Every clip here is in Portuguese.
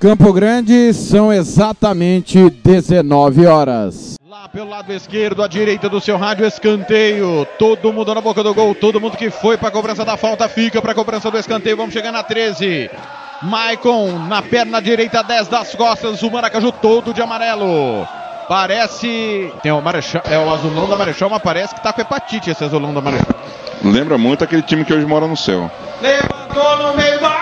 Campo Grande são exatamente 19 horas. Lá pelo lado esquerdo, à direita do seu rádio, escanteio. Todo mundo na boca do gol, todo mundo que foi para a cobrança da falta fica para a cobrança do escanteio. Vamos chegar na 13. Maicon na perna direita, 10 das costas. O Maracaju todo de amarelo. Parece. Tem o Marechal, é o azulão da Marechal, mas parece que tá com hepatite esse azulão da Marechal. Lembra muito aquele time que hoje mora no céu. Levantou no meio da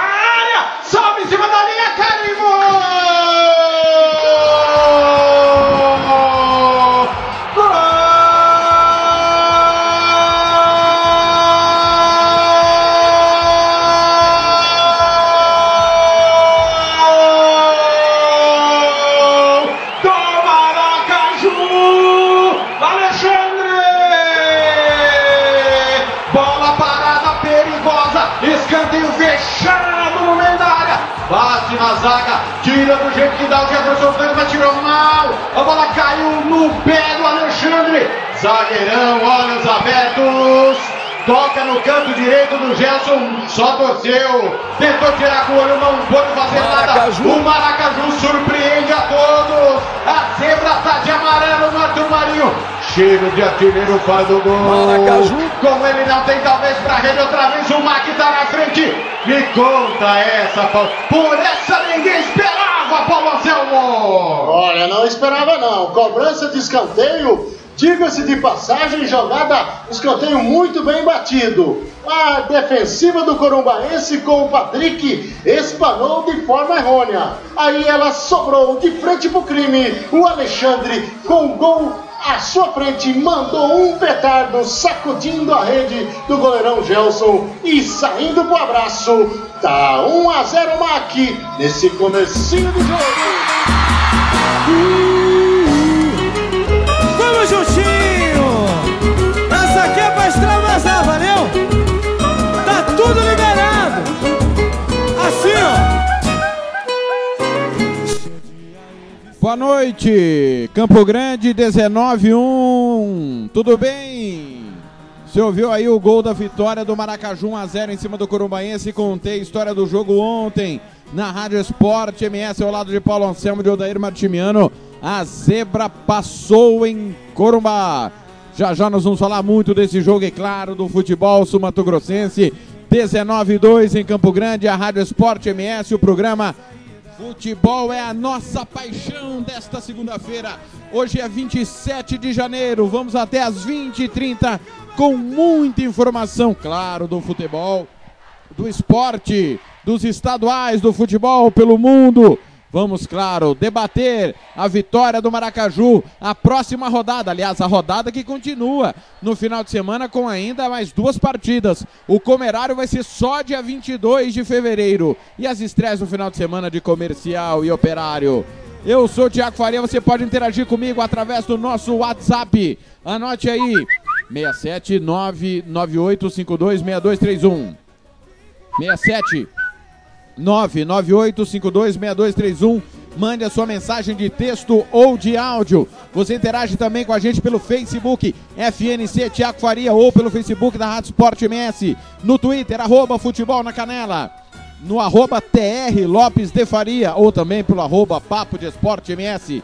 zagueirão, olhos abertos, toca no canto direito do Gerson, só torceu, tentou tirar com o olho, não pôde fazer Maracaju. nada, o Maracaju surpreende a todos, a zebra tá de amarelo no Arthur Marinho, cheiro de artilheiro faz o gol, Maracaju. como ele não tem talvez pra rede outra vez, o Mac tá na frente. Me conta essa, Paulo. Por essa ninguém esperava, Paulo Anselmo. Olha, não esperava não. Cobrança de escanteio, diga-se de passagem, jogada, escanteio muito bem batido. A defensiva do Corumbaense com o Patrick espanou de forma errônea. Aí ela sobrou de frente pro crime. O Alexandre com o gol à sua frente mandou um petardo sacudindo a rede do goleirão Gelson e saindo pro abraço. Tá 1 a 0 Mac nesse comecinho do jogo. Boa noite, Campo Grande 19-1. Tudo bem? Você ouviu aí o gol da vitória do Maracaju 1x0 em cima do Corumbaense. Contei a história do jogo ontem na Rádio Esporte MS ao lado de Paulo Anselmo de Odair Martimiano. A zebra passou em Corumbá. Já já nós vamos falar muito desse jogo, é claro, do futebol sul-mato-grossense. 19-2 em Campo Grande, a Rádio Esporte MS, o programa Futebol é a nossa paixão desta segunda-feira. Hoje é 27 de janeiro. Vamos até às 20h30 com muita informação, claro, do futebol, do esporte, dos estaduais, do futebol pelo mundo. Vamos, claro, debater a vitória do Maracaju, a próxima rodada, aliás, a rodada que continua no final de semana com ainda mais duas partidas. O Comerário vai ser só dia 22 de fevereiro e as estreias no final de semana de Comercial e Operário. Eu sou o Tiago Faria, você pode interagir comigo através do nosso WhatsApp. Anote aí, 67998526231. 67 998526231. Mande a sua mensagem de texto ou de áudio. Você interage também com a gente pelo Facebook FNC Tiago Faria ou pelo Facebook da Rádio Sport MS. No Twitter, arroba Futebol na Canela. No arroba TR Lopes de Faria ou também pelo arroba Papo de Esporte MS.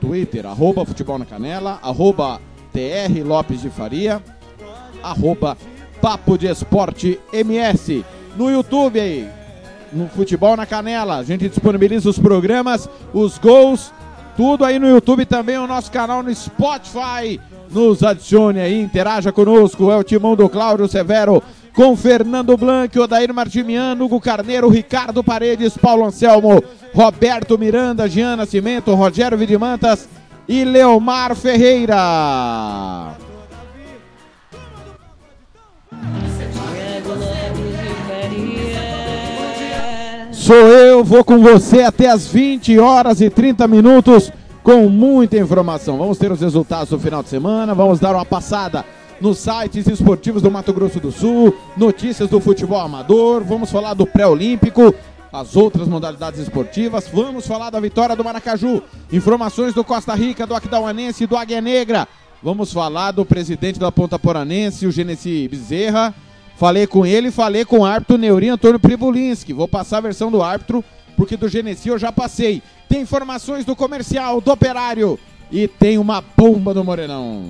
Twitter, arroba Futebol na Canela, arroba TR Lopes de Faria, arroba Papo de Esporte MS. No YouTube aí, no Futebol na Canela. A gente disponibiliza os programas, os gols, tudo aí no YouTube também, o nosso canal no Spotify. Nos adicione aí, interaja conosco. É o timão do Cláudio Severo com Fernando Blanc, Odair Martimiano, Hugo Carneiro, Ricardo Paredes, Paulo Anselmo, Roberto Miranda, Jean Nascimento, Rogério Vidimantas e Leomar Ferreira. Sou eu, vou com você até as 20 horas e 30 minutos com muita informação. Vamos ter os resultados do final de semana, vamos dar uma passada nos sites esportivos do Mato Grosso do Sul, notícias do futebol amador, vamos falar do pré-olímpico, as outras modalidades esportivas, vamos falar da vitória do Maracaju, informações do Costa Rica, do Aquidauanense e do Águia Negra. Vamos falar do presidente da Ponta Poranense, o Genesi Bezerra. Falei com ele, falei com o árbitro Neuri Antônio Pribulinski. Vou passar a versão do árbitro, porque do Genesi eu já passei. Tem informações do comercial, do operário e tem uma bomba do Morenão.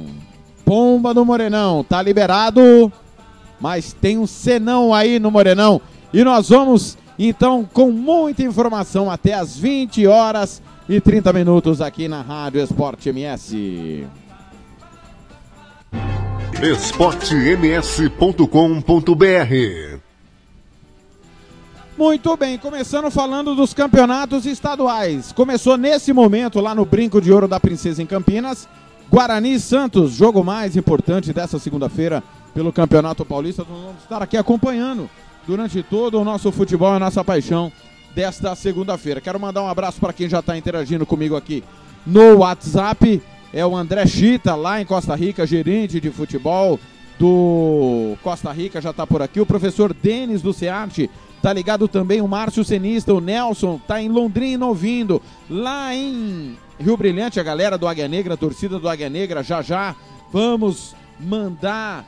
Bomba do Morenão, tá liberado, mas tem um senão aí no Morenão. E nós vamos então com muita informação até as 20 horas e 30 minutos aqui na Rádio Esporte MS esportems.com.br Muito bem, começando falando dos campeonatos estaduais. Começou nesse momento lá no Brinco de Ouro da Princesa em Campinas. Guarani Santos, jogo mais importante dessa segunda-feira pelo Campeonato Paulista. Nós vamos estar aqui acompanhando durante todo o nosso futebol e a nossa paixão desta segunda-feira. Quero mandar um abraço para quem já está interagindo comigo aqui no WhatsApp é o André Chita, lá em Costa Rica, gerente de futebol do Costa Rica, já está por aqui. O professor Denis do SEARTE, tá ligado também o Márcio Senista, o Nelson, tá em Londrina ouvindo. Lá em Rio Brilhante, a galera do Águia Negra, a torcida do Águia Negra, já já vamos mandar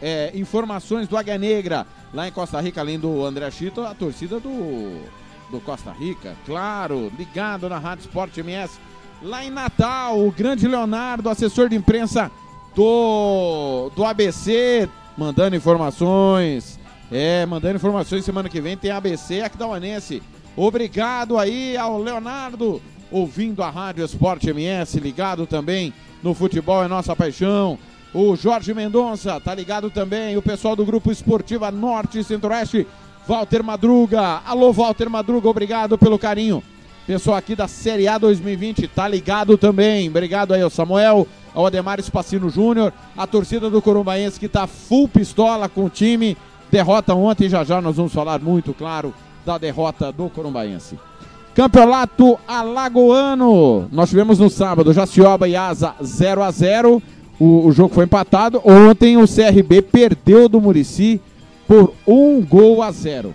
é, informações do Águia Negra. Lá em Costa Rica, além do André Chita, a torcida do, do Costa Rica, claro, ligado na Rádio Sport MS lá em Natal, o grande Leonardo, assessor de imprensa do, do ABC, mandando informações. É, mandando informações semana que vem tem ABC Aquidauanense. Obrigado aí ao Leonardo, ouvindo a Rádio Esporte MS, ligado também no futebol é nossa paixão. O Jorge Mendonça, tá ligado também. O pessoal do Grupo Esportiva Norte e Centro-Oeste, Walter Madruga. Alô, Walter Madruga, obrigado pelo carinho. Pessoal aqui da Série A 2020 tá ligado também. Obrigado aí ao Samuel, ao Ademar Espacino Júnior, a torcida do Corumbaense que tá full pistola com o time. Derrota ontem, já já nós vamos falar muito, claro, da derrota do Corumbaense. Campeonato Alagoano. Nós tivemos no sábado Jacioba e Asa 0 a 0 o, o, jogo foi empatado. Ontem o CRB perdeu do Murici por um gol a zero.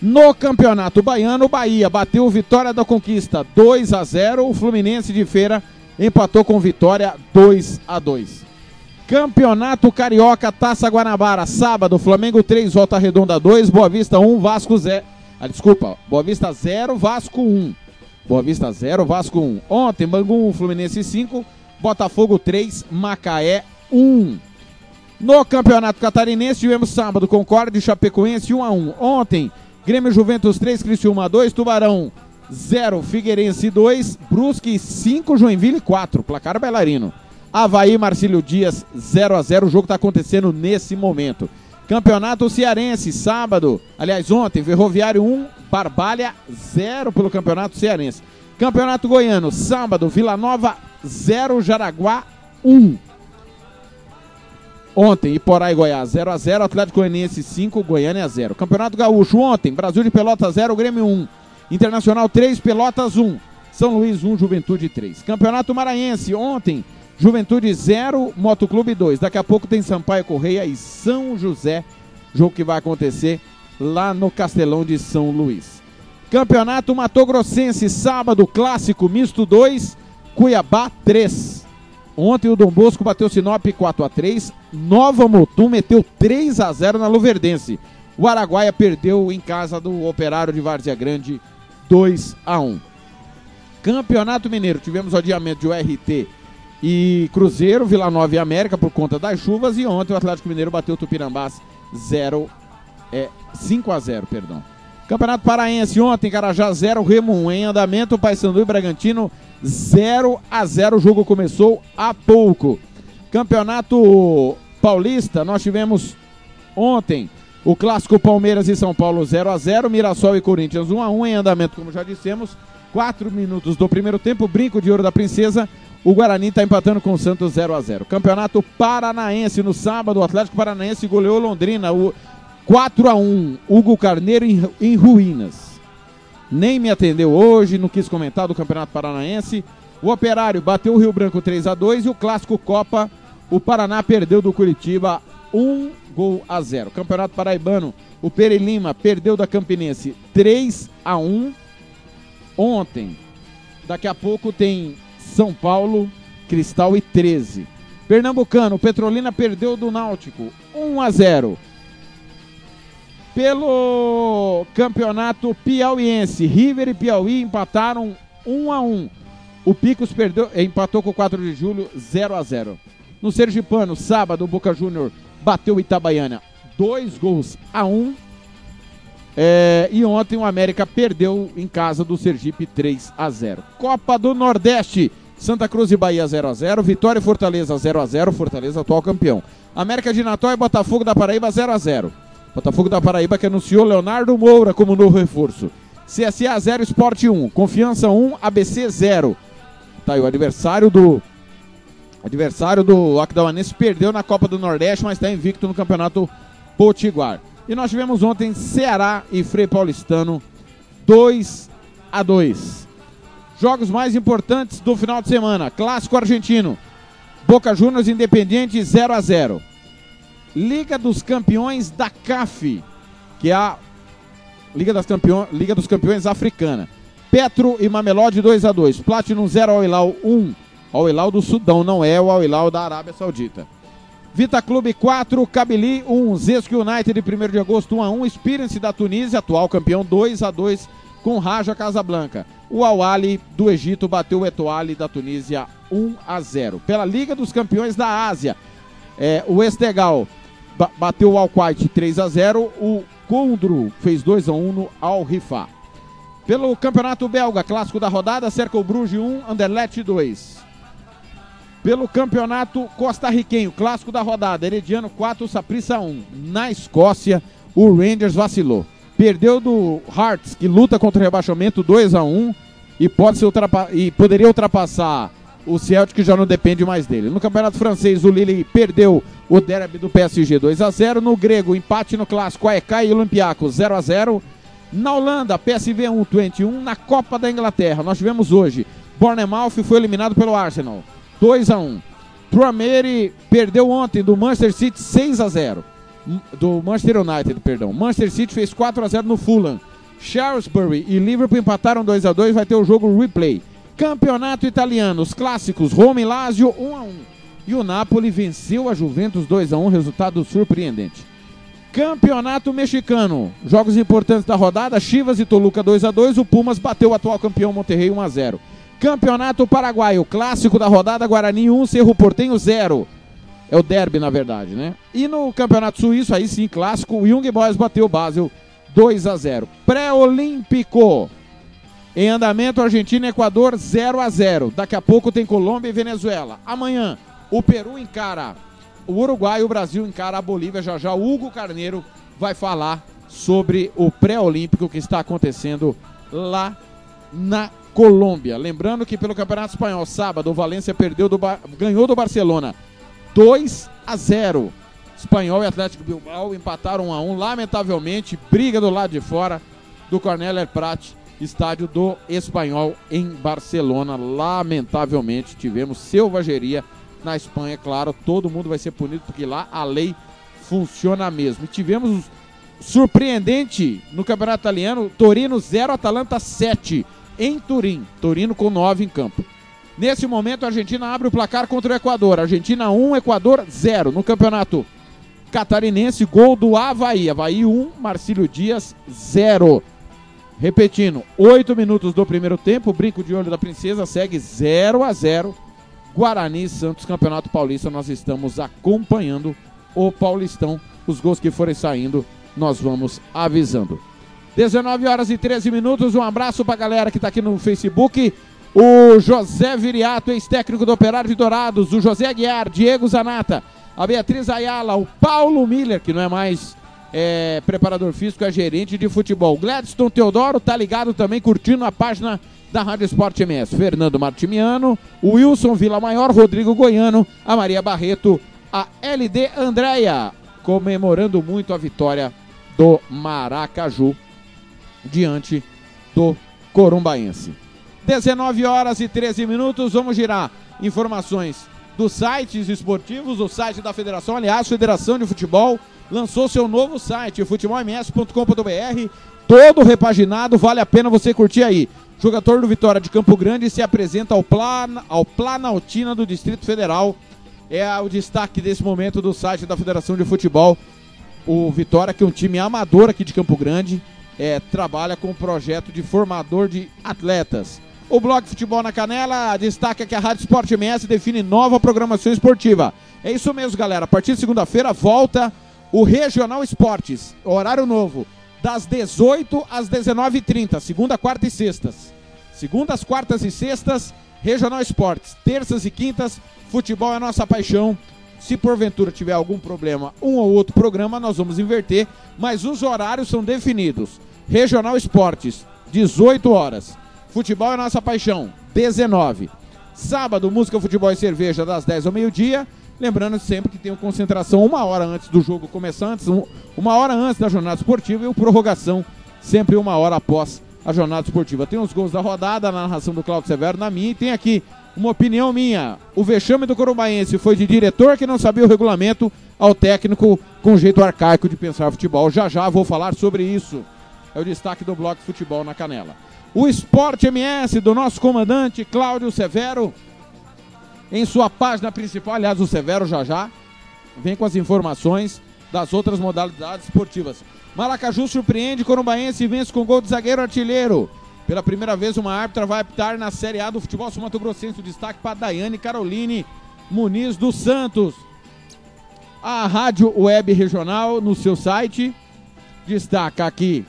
No Campeonato Baiano, o Bahia bateu o Vitória da Conquista 2 a 0. O Fluminense de Feira empatou com Vitória 2 a 2. Campeonato Carioca Taça Guanabara, sábado, Flamengo 3, Volta Redonda 2, Boa Vista 1, Vasco 0. Ah, desculpa, Boa Vista 0, Vasco 1. Boa Vista 0, Vasco 1. Ontem, Bangu 1, Fluminense 5, Botafogo 3, Macaé 1. No Campeonato Catarinense, tivemos sábado Concorde e Chapecoense 1 a 1. Ontem, Grêmio Juventus 3, Criciúma 2, Tubarão 0, Figueirense 2, Brusque 5, Joinville 4, placar bailarino. Havaí, Marcílio Dias 0 a 0 o jogo está acontecendo nesse momento. Campeonato Cearense, sábado, aliás ontem, Ferroviário 1, Barbalha 0 pelo Campeonato Cearense. Campeonato Goiano, sábado, Vila Nova 0, Jaraguá 1. Ontem, Iporá e Goiás 0 x 0 Atlético Goianiense 5, Goiânia 0. Campeonato Gaúcho ontem, Brasil de Pelotas 0, Grêmio 1. Internacional 3, Pelotas 1. São Luís 1, Juventude 3. Campeonato Maranhense ontem, Juventude 0, Motoclube 2. Daqui a pouco tem Sampaio Correia e São José, jogo que vai acontecer lá no Castelão de São Luís. Campeonato Mato Grossense, sábado, clássico misto 2, Cuiabá 3. Ontem o Dom Bosco bateu Sinop 4 a 3 Nova Motum meteu 3 a 0 na Luverdense. O Araguaia perdeu em casa do Operário de Várzea Grande 2 a 1 Campeonato Mineiro, tivemos o adiamento de URT e Cruzeiro, Vila Nova e América por conta das chuvas. E ontem o Atlético Mineiro bateu o Tupirambás 0, é, 5 a 0 perdão. Campeonato Paraense ontem, Carajá 0, Remo 1 em andamento, Paysandu e Bragantino 0 a 0 o jogo começou há pouco. Campeonato Paulista, nós tivemos ontem o clássico Palmeiras e São Paulo 0 a 0 Mirassol e Corinthians 1 a 1 em andamento, como já dissemos. 4 minutos do primeiro tempo, brinco de ouro da princesa. O Guarani está empatando com o Santos 0 a 0 Campeonato Paranaense no sábado, o Atlético Paranaense goleou Londrina. O 4 a 1 Hugo Carneiro em, em ruínas. Nem me atendeu hoje, não quis comentar do Campeonato Paranaense. O Operário bateu o Rio Branco 3 a 2 e o Clássico Copa, o Paraná perdeu do Curitiba 1 gol a 0. Campeonato Paraibano, o Pere Lima perdeu da Campinense 3 a 1 ontem. Daqui a pouco tem São Paulo, Cristal e 13. Pernambucano, Petrolina perdeu do Náutico 1 a 0. Pelo Campeonato Piauiense, River e Piauí empataram 1 a 1. O Picos perdeu, empatou com o 4 de julho 0 a 0. No Sergipano, sábado, o Boca Júnior bateu o Itabaiana 2 gols a 1. É, e ontem o América perdeu em casa do Sergipe 3 a 0. Copa do Nordeste, Santa Cruz e Bahia 0 a 0, Vitória e Fortaleza 0 a 0, Fortaleza atual campeão. América de Natal e Botafogo da Paraíba 0 a 0. Botafogo da Paraíba que anunciou Leonardo Moura como novo reforço. CSA 0 Esporte 1, Confiança 1, ABC 0. Tá aí o adversário do adversário do Aquidauanense perdeu na Copa do Nordeste, mas está invicto no Campeonato Potiguar. E nós tivemos ontem Ceará e Frei Paulistano 2 a 2. Jogos mais importantes do final de semana: Clássico Argentino, Boca Juniors Independiente 0 a 0. Liga dos Campeões da CAF, que é a Liga, das Campeões, Liga dos Campeões Africana. Petro e Mamelodi 2 a 2. Platinum 0 ao Hilal 1. Ao Hilal do Sudão, não é o Al Hilal da Arábia Saudita. Vita Clube 4, Kabili 1, Zesco United 1 de agosto 1 a 1, Experience da Tunísia, atual campeão 2 a 2 com Raja Casablanca. O Awali do Egito bateu o Etoile da Tunísia 1 a 0. Pela Liga dos Campeões da Ásia, é, o Estegal ba bateu o Al-Quaid 3 a 0, o Condro fez 2 a 1 no Al-Rifá. Pelo Campeonato Belga, clássico da rodada, Cercle Bruges 1, Anderlecht 2. Pelo Campeonato Costarriquenho, clássico da rodada, Herediano 4, Saprissa 1. Na Escócia, o Rangers vacilou. Perdeu do Hearts, que luta contra o rebaixamento 2 a 1 e, pode ser ultrapa e poderia ultrapassar o Celtic, já não depende mais dele. No Campeonato Francês, o Lille perdeu o derby do PSG 2 a 0 No grego, empate no clássico, AEK e Olympiacos 0 a 0 Na Holanda, PSV 1, 21. Na Copa da Inglaterra, nós tivemos hoje, Bournemouth foi eliminado pelo Arsenal. 2 a 1 Truameri perdeu ontem do Manchester City 6 a 0 Do Manchester United, perdão. Manchester City fez 4 a 0 no Fulham. Shrewsbury e Liverpool empataram 2 a 2 vai ter o jogo replay. Campeonato Italiano, os clássicos, Roma e Lazio 1 a 1 E o Napoli venceu a Juventus 2 a 1 resultado surpreendente. Campeonato Mexicano, jogos importantes da rodada, Chivas e Toluca 2 a 2 o Pumas bateu o atual campeão Monterrey 1 a 0 Campeonato Paraguaio, clássico da rodada, Guarani 1, Cerro Portenho 0. É o derby, na verdade, né? E no Campeonato Suíço, aí sim, clássico, o Young Boys bateu o Basel 2 a 0. Pré-Olímpico. Em andamento, Argentina e Equador 0 a 0. Daqui a pouco tem Colômbia e Venezuela. Amanhã, o Peru encara o Uruguai, o Brasil encara a Bolívia. Já já, o Hugo Carneiro vai falar sobre o pré-olímpico que está acontecendo lá na Colômbia. Lembrando que pelo Campeonato Espanhol, sábado, o Valência perdeu do ganhou do Barcelona 2 a 0. Espanhol e Atlético Bilbao empataram 1 a 1. Lamentavelmente, briga do lado de fora do Cornélio Prat, estádio do Espanhol em Barcelona. Lamentavelmente, tivemos selvageria na Espanha, claro, todo mundo vai ser punido porque lá a lei funciona mesmo. E tivemos surpreendente no Campeonato Italiano, Torino 0, Atalanta 7 em Turim. Torino com 9 em campo. Nesse momento, a Argentina abre o placar contra o Equador. Argentina 1, Equador 0. No campeonato catarinense, gol do Havaí. Havaí 1, Marcílio Dias 0. Repetindo, 8 minutos do primeiro tempo. Brinco de olho da princesa segue 0 a 0. Guarani Santos, Campeonato Paulista. Nós estamos acompanhando o Paulistão. Os gols que forem saindo, nós vamos avisando. 19 horas e 13 minutos. Um abraço pra galera que tá aqui no Facebook. O José Viriato, ex-técnico do Operário de Dourados. O José Aguiar, Diego Zanata. A Beatriz Ayala, o Paulo Miller, que não é mais é, preparador físico, é gerente de futebol. Gladstone Teodoro tá ligado também, curtindo a página da Rádio Esporte MS. Fernando Martimiano, Wilson Vila Maior, Rodrigo Goiano, a Maria Barreto, a LD Andréia, comemorando muito a vitória do Maracaju diante do Corumbaense. 19 horas e 13 minutos, vamos girar informações dos sites esportivos, o site da Federação, aliás, Federação de Futebol lançou seu novo site, futebolms.com.br, todo repaginado, vale a pena você curtir aí. Jogador do Vitória de Campo Grande se apresenta ao, Plan, ao Planaltina do Distrito Federal. É o destaque desse momento do site da Federação de Futebol. O Vitória, que é um time amador aqui de Campo Grande, é, trabalha com um projeto de formador de atletas. O blog Futebol na Canela destaca que a Rádio Sport MS define nova programação esportiva. É isso mesmo, galera. A partir de segunda-feira volta o Regional Esportes, horário novo, das 18 às 19h30, segunda, quarta e sextas. Segundas, quartas e sextas, Regional Esportes. Terças e quintas, futebol é nossa paixão. Se porventura tiver algum problema, um ou outro programa, nós vamos inverter, mas os horários são definidos. Regional Esportes, 18 horas. Futebol é nossa paixão, 19. Sábado, música, futebol e cerveja, das 10 ao meio-dia. Lembrando sempre que tem concentração uma hora antes do jogo começar, antes, uma hora antes da jornada esportiva e o prorrogação sempre uma hora após a jornada esportiva. Tem os gols da rodada, na narração do Claudio Severo, na minha, e tem aqui uma opinião minha. O vexame do Corumbaense foi de diretor que não sabia o regulamento ao técnico com jeito arcaico de pensar futebol. Já já vou falar sobre isso. É o destaque do Bloco Futebol na Canela. O Esporte MS do nosso comandante Cláudio Severo em sua página principal, aliás, o Severo já já vem com as informações das outras modalidades esportivas. Maracaju surpreende Corumbaense e vence com gol de zagueiro artilheiro. Pela primeira vez, uma árbitra vai apitar na Série A do futebol sul-mato-grossense. Destaque para Daiane Caroline Muniz dos Santos. A Rádio Web Regional, no seu site, destaca aqui,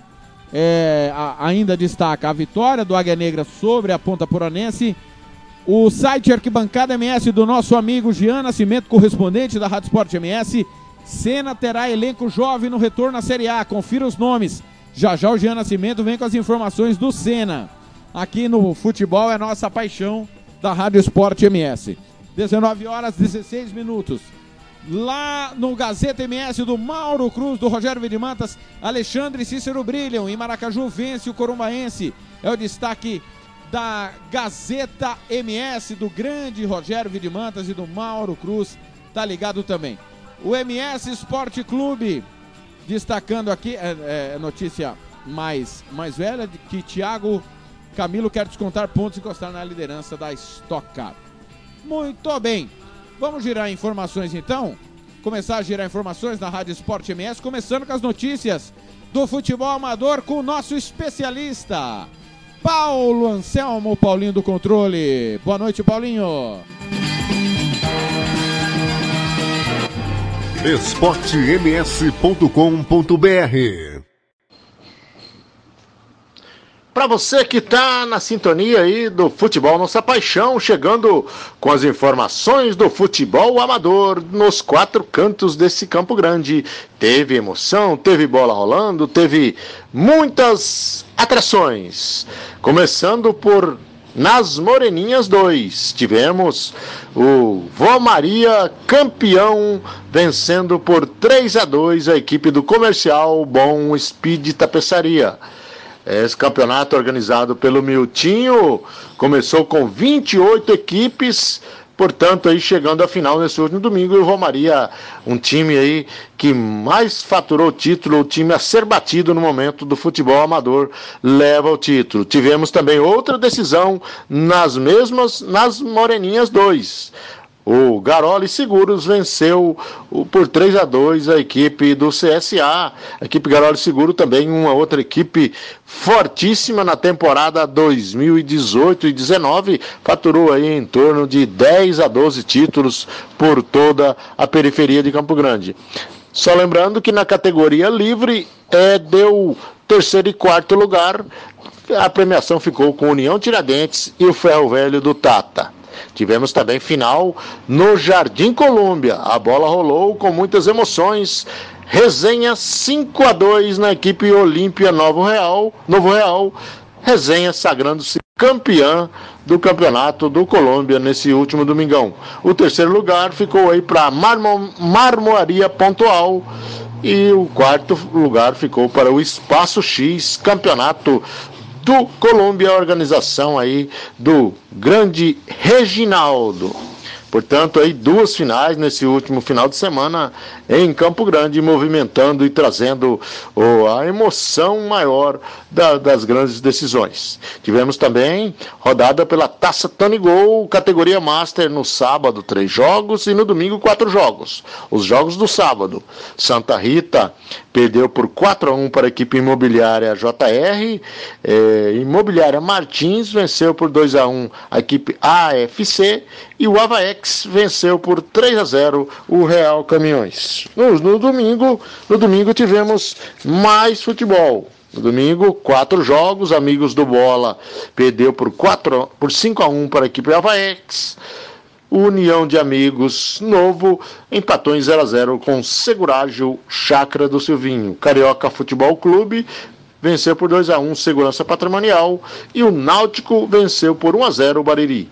é, a, ainda destaca a vitória do Águia Negra sobre a Ponta Poranense o site Arquibancada MS do nosso amigo Gian Nascimento, correspondente da Rádio Sport MS. Cena terá elenco jovem no retorno à Série A. Confira os nomes. Já já o Gian Nascimento vem com as informações do Cena. Aqui no Futebol é nossa paixão da Rádio Sport MS. 19 horas 16 minutos. Lá no Gazeta MS do Mauro Cruz, do Rogério Vidimantas, Alexandre e Cícero brilham. Em Maracaju vence o Corumbaense. É o destaque da Gazeta MS, do grande Rogério Vidimantas e do Mauro Cruz, tá ligado também. O MS Esporte Clube, destacando aqui, é, é, notícia mais, mais velha, de que Thiago Camilo quer descontar pontos e encostar na liderança da Stock Car. Muito bem, vamos girar informações então? Começar a girar informações na Rádio Esporte MS, começando com as notícias do futebol amador com o nosso especialista. Paulo Anselmo, Paulinho do Controle. Boa noite, Paulinho. esportems.com.br Para você que está na sintonia aí do Futebol Nossa Paixão, chegando com as informações do futebol amador nos quatro cantos desse Campo Grande. Teve emoção, teve bola rolando, teve muitas atrações. Começando por nas Moreninhas 2, tivemos o Vó Maria campeão, vencendo por 3 a 2 a equipe do comercial Bom Speed Tapeçaria. Esse campeonato organizado pelo Miltinho começou com 28 equipes, portanto aí chegando à final nesse último domingo e o Romaria, um time aí que mais faturou o título, o time a ser batido no momento do futebol amador leva o título. Tivemos também outra decisão nas mesmas nas Moreninhas 2. O Garoli Seguros venceu por 3 a 2 a equipe do CSA. A equipe Garoli Seguro também uma outra equipe fortíssima na temporada 2018 e 19, faturou aí em torno de 10 a 12 títulos por toda a periferia de Campo Grande. Só lembrando que na categoria livre é, deu terceiro e quarto lugar. A premiação ficou com União Tiradentes e o Ferro Velho do Tata. Tivemos também final no Jardim Colômbia. A bola rolou com muitas emoções. Resenha 5 a 2 na equipe Olímpia Novo Real, Novo Real. Resenha sagrando-se campeã do campeonato do Colômbia nesse último domingão. O terceiro lugar ficou aí para Marmo, Marmoaria Pontual E o quarto lugar ficou para o Espaço X, campeonato do Colômbia, organização aí do grande Reginaldo. Portanto, aí duas finais nesse último final de semana em Campo Grande, movimentando e trazendo oh, a emoção maior da, das grandes decisões. Tivemos também rodada pela Taça Tony Gol, categoria Master, no sábado, três jogos e no domingo, quatro jogos. Os jogos do sábado: Santa Rita perdeu por 4 a 1 para a equipe imobiliária JR, eh, Imobiliária Martins venceu por 2 a 1 a equipe AFC e o Avaex venceu por 3 a 0 o Real Caminhões. No, no domingo, no domingo tivemos mais futebol. No domingo, quatro jogos, Amigos do Bola perdeu por, 4, por 5 a 1 para a equipe Avaex. União de Amigos Novo empatou em 0 a 0 com Segurágio Chácara do Silvinho. Carioca Futebol Clube venceu por 2 a 1 Segurança Patrimonial e o Náutico venceu por 1 a 0 o Bariri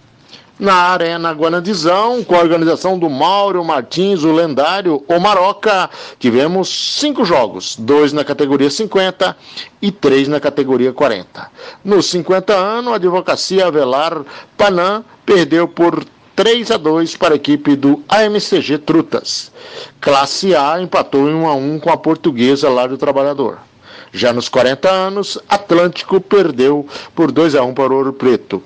na Arena Guanandizão, com a organização do Mauro Martins, o lendário Omaroca. Tivemos cinco jogos, dois na categoria 50 e três na categoria 40. Nos 50 anos, a Advocacia Avelar Panam perdeu por 3 a 2 para a equipe do AMCG Trutas. Classe A empatou em 1 a 1 com a Portuguesa lá do Trabalhador. Já nos 40 anos, Atlântico perdeu por 2 a 1 para o Ouro Preto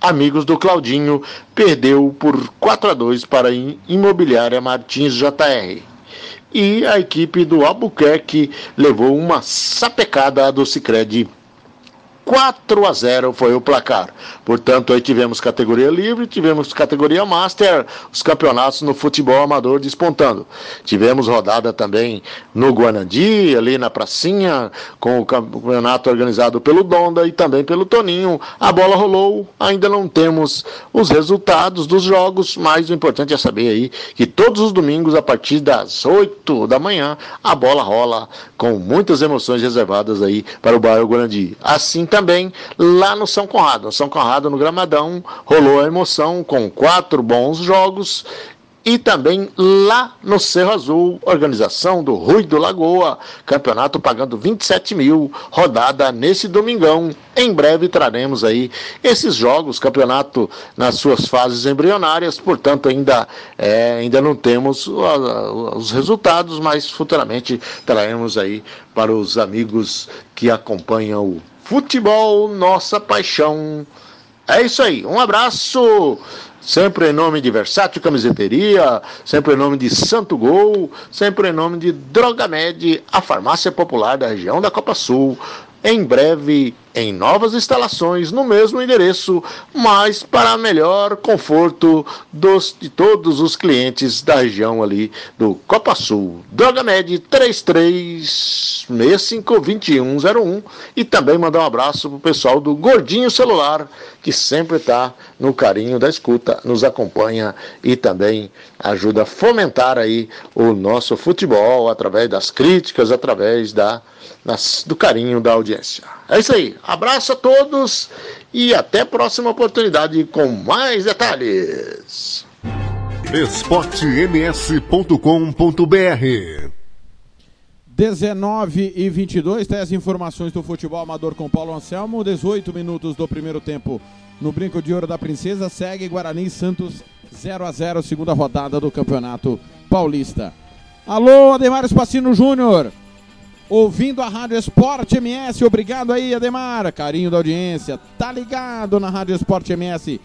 amigos do Claudinho, perdeu por 4 a 2 para a Imobiliária Martins JR. E a equipe do Albuquerque levou uma sapecada do Cicred 4 a 0 foi o placar. Portanto, aí tivemos categoria livre, tivemos categoria master, os campeonatos no futebol amador despontando. Tivemos rodada também no Guanandi, ali na pracinha, com o campeonato organizado pelo Donda e também pelo Toninho. A bola rolou, ainda não temos os resultados dos jogos, mas o importante é saber aí que todos os domingos, a partir das 8 da manhã, a bola rola com muitas emoções reservadas aí para o bairro Guarandi. Assim também lá no São Conrado. São Conrado, no Gramadão, rolou a emoção com quatro bons jogos e também lá no Cerro Azul, organização do Rui do Lagoa, campeonato pagando 27 mil, rodada nesse domingão. Em breve traremos aí esses jogos, campeonato nas suas fases embrionárias, portanto ainda, é, ainda não temos os resultados, mas futuramente traremos aí para os amigos que acompanham o futebol, nossa paixão. É isso aí, um abraço! sempre em nome de Versátil Camiseteria, sempre em nome de Santo Gol, sempre em nome de Drogamed, a farmácia popular da região da Copa Sul. Em breve, em novas instalações, no mesmo endereço, mas para melhor conforto dos, de todos os clientes da região ali do Copa Sul. Drogamed 33652101 e também mandar um abraço pro pessoal do Gordinho Celular, que sempre está no carinho da escuta, nos acompanha e também ajuda a fomentar aí o nosso futebol através das críticas, através da, do carinho da audiência. É isso aí. Abraço a todos e até a próxima oportunidade com mais detalhes. esportems.com.br 19 e 22, tem as informações do futebol amador com Paulo Anselmo. 18 minutos do primeiro tempo no Brinco de Ouro da Princesa. Segue Guarani e Santos 0 a 0 segunda rodada do Campeonato Paulista. Alô, Ademar Espacino Júnior. Ouvindo a Rádio Esporte MS. Obrigado aí, Ademar. Carinho da audiência. Tá ligado na Rádio Esporte MS.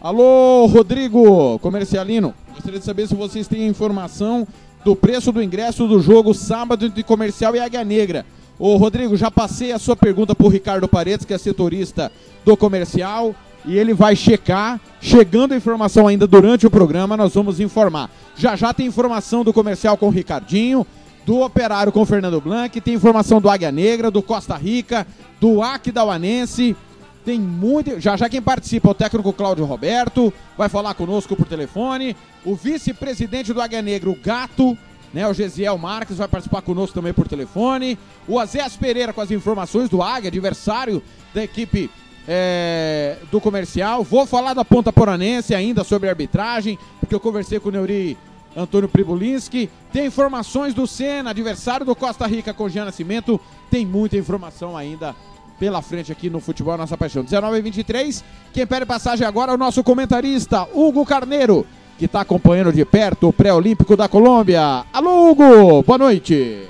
Alô, Rodrigo, comercialino. Gostaria de saber se vocês têm informação do preço do ingresso do jogo sábado entre Comercial e Águia Negra. Ô Rodrigo, já passei a sua pergunta para o Ricardo Paredes, que é setorista do Comercial, e ele vai checar. Chegando a informação ainda durante o programa, nós vamos informar. Já já tem informação do Comercial com o Ricardinho, do Operário com Fernando Blanc, tem informação do Águia Negra, do Costa Rica, do Aquidauanense. Tem muito. Já já quem participa, o técnico Cláudio Roberto, vai falar conosco por telefone. O vice-presidente do Águia Negra, o Gato, né? O Gesiel Marques vai participar conosco também por telefone. O Azés Pereira com as informações do Águia, adversário da equipe é, do comercial. Vou falar da Ponta Poranense ainda sobre arbitragem, porque eu conversei com o Neuri Antônio Pribulinski. Tem informações do Senna, adversário do Costa Rica com Jean Nascimento. Tem muita informação ainda pela frente aqui no Futebol Nossa Paixão. 19 e 23 quem pede passagem agora é o nosso comentarista, Hugo Carneiro, que está acompanhando de perto o pré-olímpico da Colômbia. Alô, Hugo, boa noite.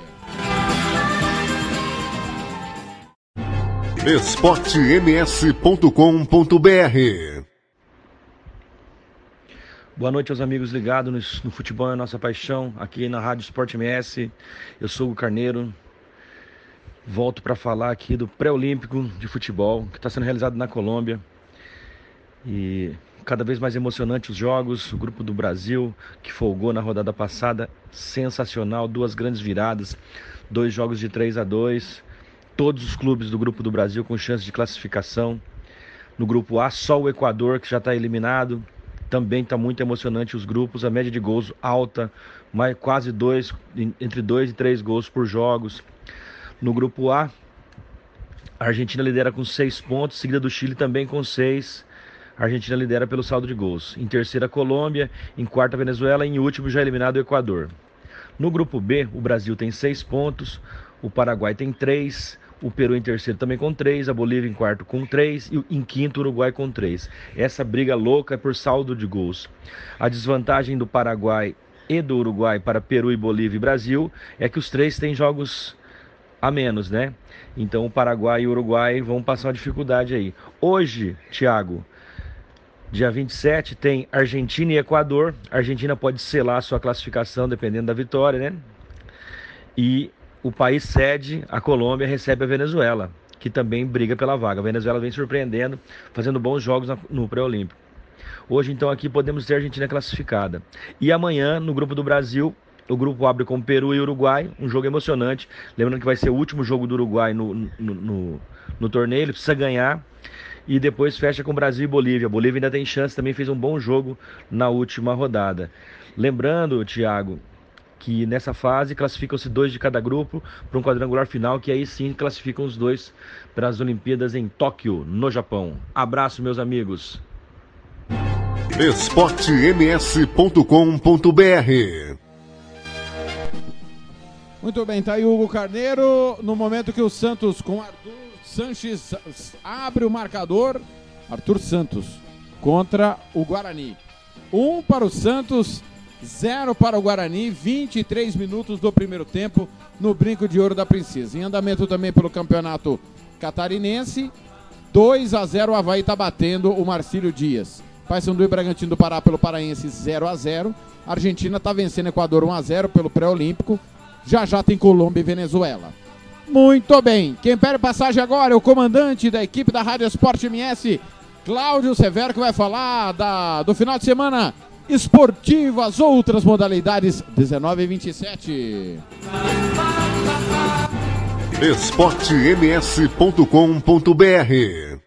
esportems.com.br Boa noite aos amigos ligados no, no Futebol é Nossa Paixão, aqui na Rádio Esporte MS. Eu sou o Carneiro. Volto para falar aqui do pré-olímpico de futebol que está sendo realizado na Colômbia. E cada vez mais emocionante os jogos. O grupo do Brasil, que folgou na rodada passada, sensacional. Duas grandes viradas, dois jogos de 3 a 2 Todos os clubes do grupo do Brasil com chance de classificação. No grupo A, só o Equador, que já está eliminado. Também está muito emocionante os grupos. A média de gols alta, mais, quase dois, entre dois e três gols por jogos. No grupo A, a Argentina lidera com seis pontos, seguida do Chile também com seis. A Argentina lidera pelo saldo de gols. Em terceira, Colômbia. Em quarta, Venezuela. E em último, já eliminado, o Equador. No grupo B, o Brasil tem seis pontos. O Paraguai tem três. O Peru em terceiro também com três. A Bolívia em quarto com três. E em quinto, o Uruguai com três. Essa briga louca é por saldo de gols. A desvantagem do Paraguai e do Uruguai para Peru e Bolívia e Brasil é que os três têm jogos a menos, né? Então o Paraguai e o Uruguai vão passar uma dificuldade aí. Hoje, Thiago, Dia 27 tem Argentina e Equador. A Argentina pode selar sua classificação dependendo da vitória, né? E o país sede, a Colômbia, recebe a Venezuela, que também briga pela vaga. A Venezuela vem surpreendendo, fazendo bons jogos no pré-olímpico. Hoje, então, aqui podemos ter a Argentina classificada. E amanhã, no grupo do Brasil, o grupo abre com Peru e Uruguai, um jogo emocionante. Lembrando que vai ser o último jogo do Uruguai no, no, no, no torneio, ele precisa ganhar e depois fecha com Brasil e Bolívia. A Bolívia ainda tem chance, também fez um bom jogo na última rodada. Lembrando, Thiago, que nessa fase classificam-se dois de cada grupo para um quadrangular final, que aí sim classificam os dois para as Olimpíadas em Tóquio, no Japão. Abraço, meus amigos. esportems.com.br Muito bem, tá aí o Hugo Carneiro, no momento que o Santos com Arthur Sanches abre o marcador. Arthur Santos contra o Guarani. Um para o Santos, zero para o Guarani. 23 minutos do primeiro tempo no Brinco de Ouro da Princesa. Em andamento também pelo campeonato catarinense. 2 a 0 o Havaí está batendo o Marcílio Dias. Paysandu e Bragantino do Pará pelo Paraense 0 a 0 Argentina está vencendo Equador 1 a 0 pelo pré-olímpico. Já já tem Colômbia e Venezuela. Muito bem. Quem pede passagem agora é o comandante da equipe da Rádio Esporte MS, Cláudio Severo, que vai falar da, do final de semana esportivo, as outras modalidades 19 e 27. esportems.com.br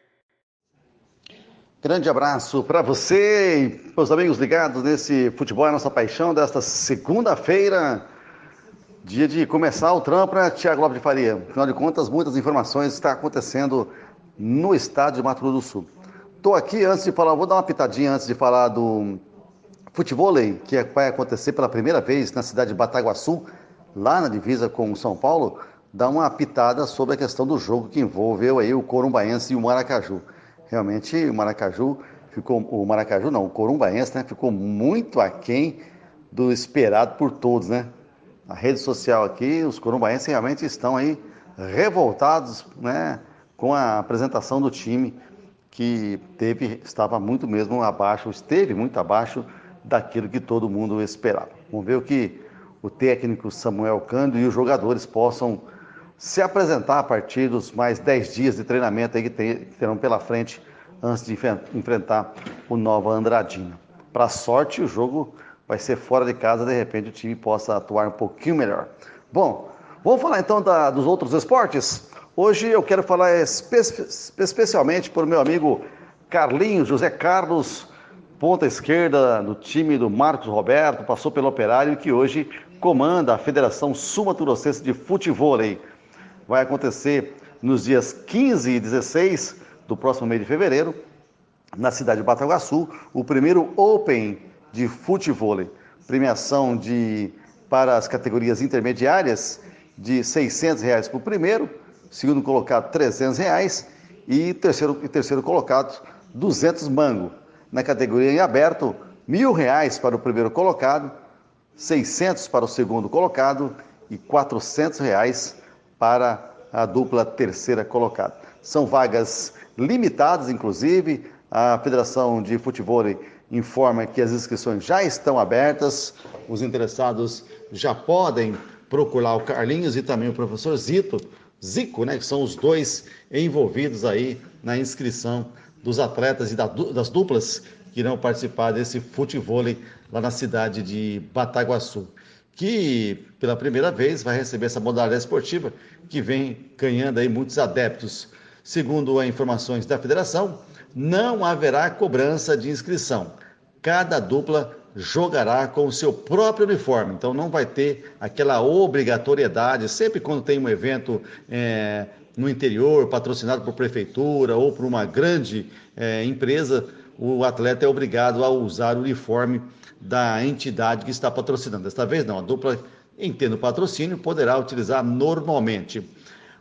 Grande abraço para você e meus amigos ligados nesse Futebol é Nossa Paixão desta segunda-feira. Dia de começar o trampo, né, Tiago Lopes de Faria? Afinal de contas, muitas informações estão acontecendo no estado de Mato Grosso do Sul. Estou aqui antes de falar, vou dar uma pitadinha antes de falar do futebol que é, vai acontecer pela primeira vez na cidade de Bataguaçu, lá na divisa com São Paulo, dar uma pitada sobre a questão do jogo que envolveu aí o Corumbaense e o Maracaju. Realmente o Maracaju ficou, o Maracaju não, o Corumbaense, né, ficou muito aquém do esperado por todos, né? na rede social aqui, os corumbaenses realmente estão aí revoltados né, com a apresentação do time que teve, estava muito mesmo abaixo, esteve muito abaixo daquilo que todo mundo esperava. Vamos ver o que o técnico Samuel Cândido e os jogadores possam se apresentar a partir dos mais 10 dias de treinamento aí que, terão pela frente antes de enfrentar o Nova Andradina. Para sorte, o jogo vai ser fora de casa, de repente o time possa atuar um pouquinho melhor. Bom, vamos falar então da, dos outros esportes? Hoje eu quero falar espe especialmente por meu amigo Carlinhos, José Carlos, ponta esquerda do time do Marcos Roberto, passou pelo Operário que hoje comanda a Federação Sul-Mato-Grossense de Futebol. Vai acontecer nos dias 15 e 16 do próximo mês de fevereiro, na cidade de Bataguaçu, o primeiro Open de futebol. premiação de, para as categorias intermediárias de 600 reais para o primeiro, segundo colocado 300 reais e terceiro, e terceiro colocado 200 mango. Na categoria em aberto, mil reais para o primeiro colocado, 600 para o segundo colocado e 400 reais para a dupla terceira colocada. São vagas limitadas, inclusive. A Federação de Futebol informa que as inscrições já estão abertas. Os interessados já podem procurar o Carlinhos e também o professor Zito, Zico, né, que são os dois envolvidos aí na inscrição dos atletas e das duplas que irão participar desse futebol lá na cidade de Bataguaçu, que pela primeira vez vai receber essa modalidade esportiva que vem ganhando aí muitos adeptos. Segundo as informações da federação, não haverá cobrança de inscrição. Cada dupla jogará com o seu próprio uniforme, então não vai ter aquela obrigatoriedade. Sempre quando tem um evento é, no interior, patrocinado por prefeitura ou por uma grande é, empresa, o atleta é obrigado a usar o uniforme da entidade que está patrocinando. Desta vez não, a dupla, em tendo patrocínio, poderá utilizar normalmente.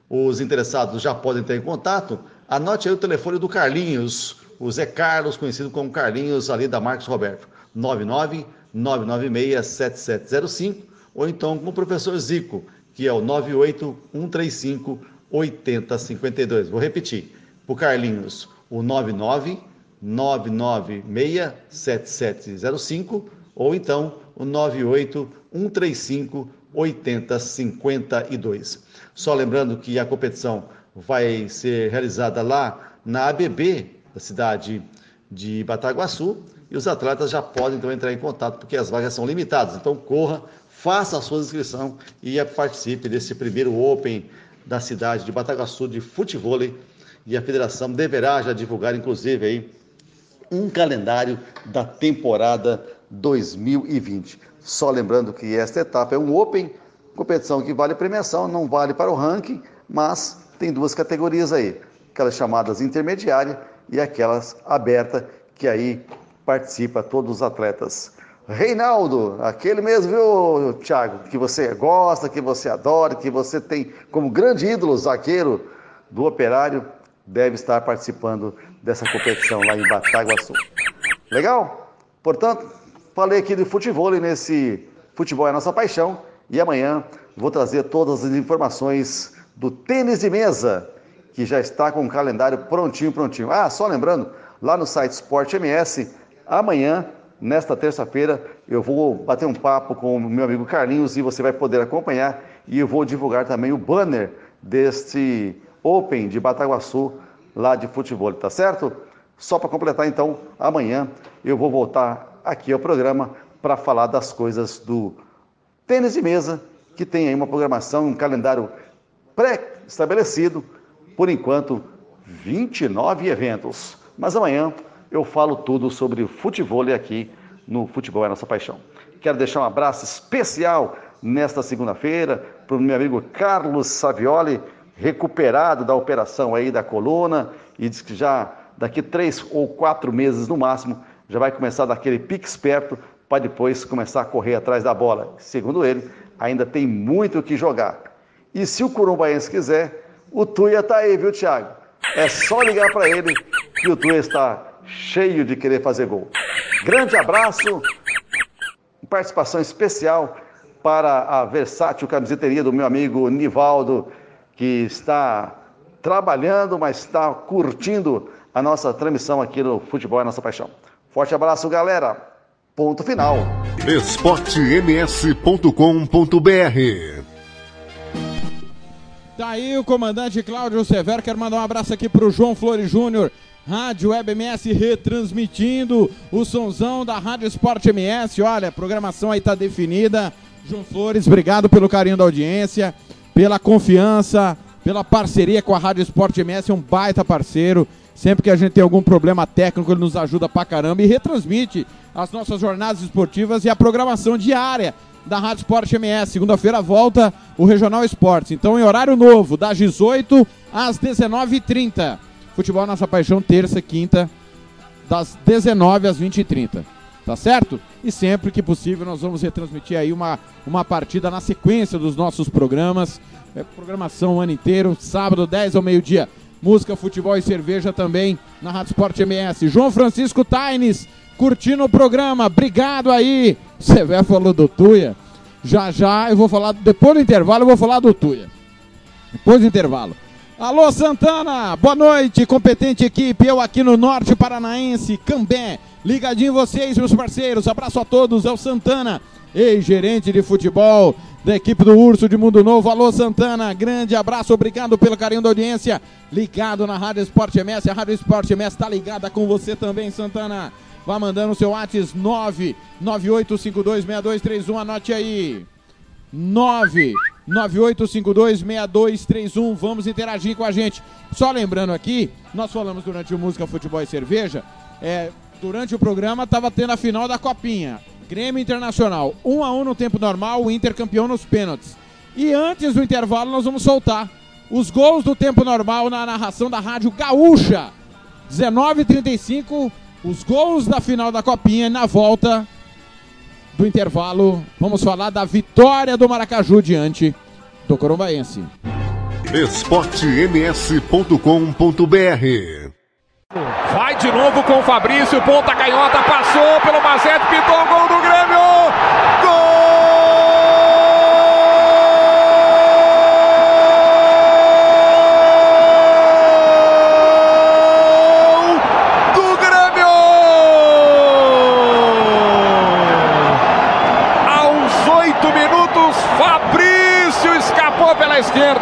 Os interessados já podem ter em contato. Anote aí o telefone do Carlinhos, o Zé Carlos, conhecido como Carlinhos, ali da Marcos Roberto, 99 996 7705, ou então com o professor Zico, que é o 98 135 8052. Vou repetir. Para o Carlinhos, o 99 996 7705 ou então o 98 135 8052. Só lembrando que a competição vai ser realizada lá na ABB da cidade de Bataguaçu e os atletas já podem então entrar em contato porque as vagas são limitadas. Então corra, faça a sua inscrição e participe desse primeiro Open da cidade de Bataguaçu de futebol e a federação deverá já divulgar inclusive aí um calendário da temporada 2020. Só lembrando que esta etapa é um Open, competição que vale premiação, não vale para o ranking, mas tem duas categorias aí, aquelas chamadas intermediária e aquelas aberta, que aí participa todos os atletas. Reinaldo, aquele mesmo, viu, Thiago, que você gosta, que você adora, que você tem como grande ídolo, zagueiro do Operário, deve estar participando dessa competição lá em Bataguaçu. Legal? Portanto, falei aqui de futebol nesse Futebol é Nossa Paixão e amanhã vou trazer todas as informações do tênis de mesa, que já está com o calendário prontinho, prontinho. Ah, só lembrando, lá no site Sport MS, amanhã nesta terça-feira, eu vou bater um papo com o meu amigo Carlinhos e você vai poder acompanhar. E eu vou divulgar também o banner deste Open de Bataguaçu, lá de futebol, tá certo? Só para completar, então, amanhã eu vou voltar aqui ao programa para falar das coisas do tênis de mesa, que tem aí uma programação, um calendário pré-estabelecido, por enquanto, 29 eventos. Mas amanhã eu falo tudo sobre futebol aqui no Futebol é Nossa Paixão. Quero deixar um abraço especial nesta segunda-feira para o meu amigo Carlos Savioli, recuperado da operação aí da coluna e diz que já daqui três ou quatro meses no máximo já vai começar daquele pique esperto para depois começar a correr atrás da bola. Segundo ele, ainda tem muito o que jogar. E se o Curumbaense quiser, o Tuia está aí, viu, Thiago? É só ligar para ele que o Tuia está cheio de querer fazer gol. Grande abraço, participação especial para a versátil camiseteria do meu amigo Nivaldo, que está trabalhando, mas está curtindo a nossa transmissão aqui no Futebol é Nossa Paixão. Forte abraço, galera. Ponto final. esportems.com.br Tá aí o comandante Cláudio Severo. Quero mandar um abraço aqui pro João Flores Júnior, Rádio Web MS retransmitindo o sonzão da Rádio Esporte MS. Olha, a programação aí tá definida. João Flores, obrigado pelo carinho da audiência, pela confiança, pela parceria com a Rádio Esporte MS, é um baita parceiro. Sempre que a gente tem algum problema técnico, ele nos ajuda pra caramba e retransmite as nossas jornadas esportivas e a programação diária da Rádio Esporte MS. Segunda-feira volta o Regional Esportes. Então, em horário novo, das 18 às 19h30. Futebol Nossa Paixão, terça, quinta, das 19 às 20h30. Tá certo? E sempre que possível nós vamos retransmitir aí uma, uma partida na sequência dos nossos programas. É, programação o ano inteiro, sábado 10 ao meio-dia. Música, futebol e cerveja também na Rádio Sport MS. João Francisco Taines, curtindo o programa. Obrigado aí. Você falou do Tuia. Já já eu vou falar, depois do intervalo eu vou falar do Tuia. Depois do intervalo. Alô Santana, boa noite, competente equipe, eu aqui no Norte Paranaense, Cambé, ligadinho vocês, meus parceiros, abraço a todos, é o Santana, ex-gerente de futebol da equipe do Urso de Mundo Novo, alô Santana, grande abraço, obrigado pelo carinho da audiência, ligado na Rádio Esporte MS, a Rádio Esporte MS está ligada com você também, Santana, vá mandando o seu WhatsApp 998526231, anote aí, 9 98526231. Vamos interagir com a gente. Só lembrando aqui, nós falamos durante o Música, Futebol e Cerveja, é, durante o programa estava tendo a final da Copinha. Grêmio Internacional, 1 um a 1 um no tempo normal, o Inter campeão nos pênaltis. E antes do intervalo nós vamos soltar os gols do tempo normal na narração da Rádio Gaúcha. 19:35, os gols da final da Copinha na volta do intervalo, vamos falar da vitória do Maracaju diante do Corumbaense. esportems.com.br Vai de novo com o Fabrício, ponta canhota, passou pelo Mazete, pintou o gol do Grêmio!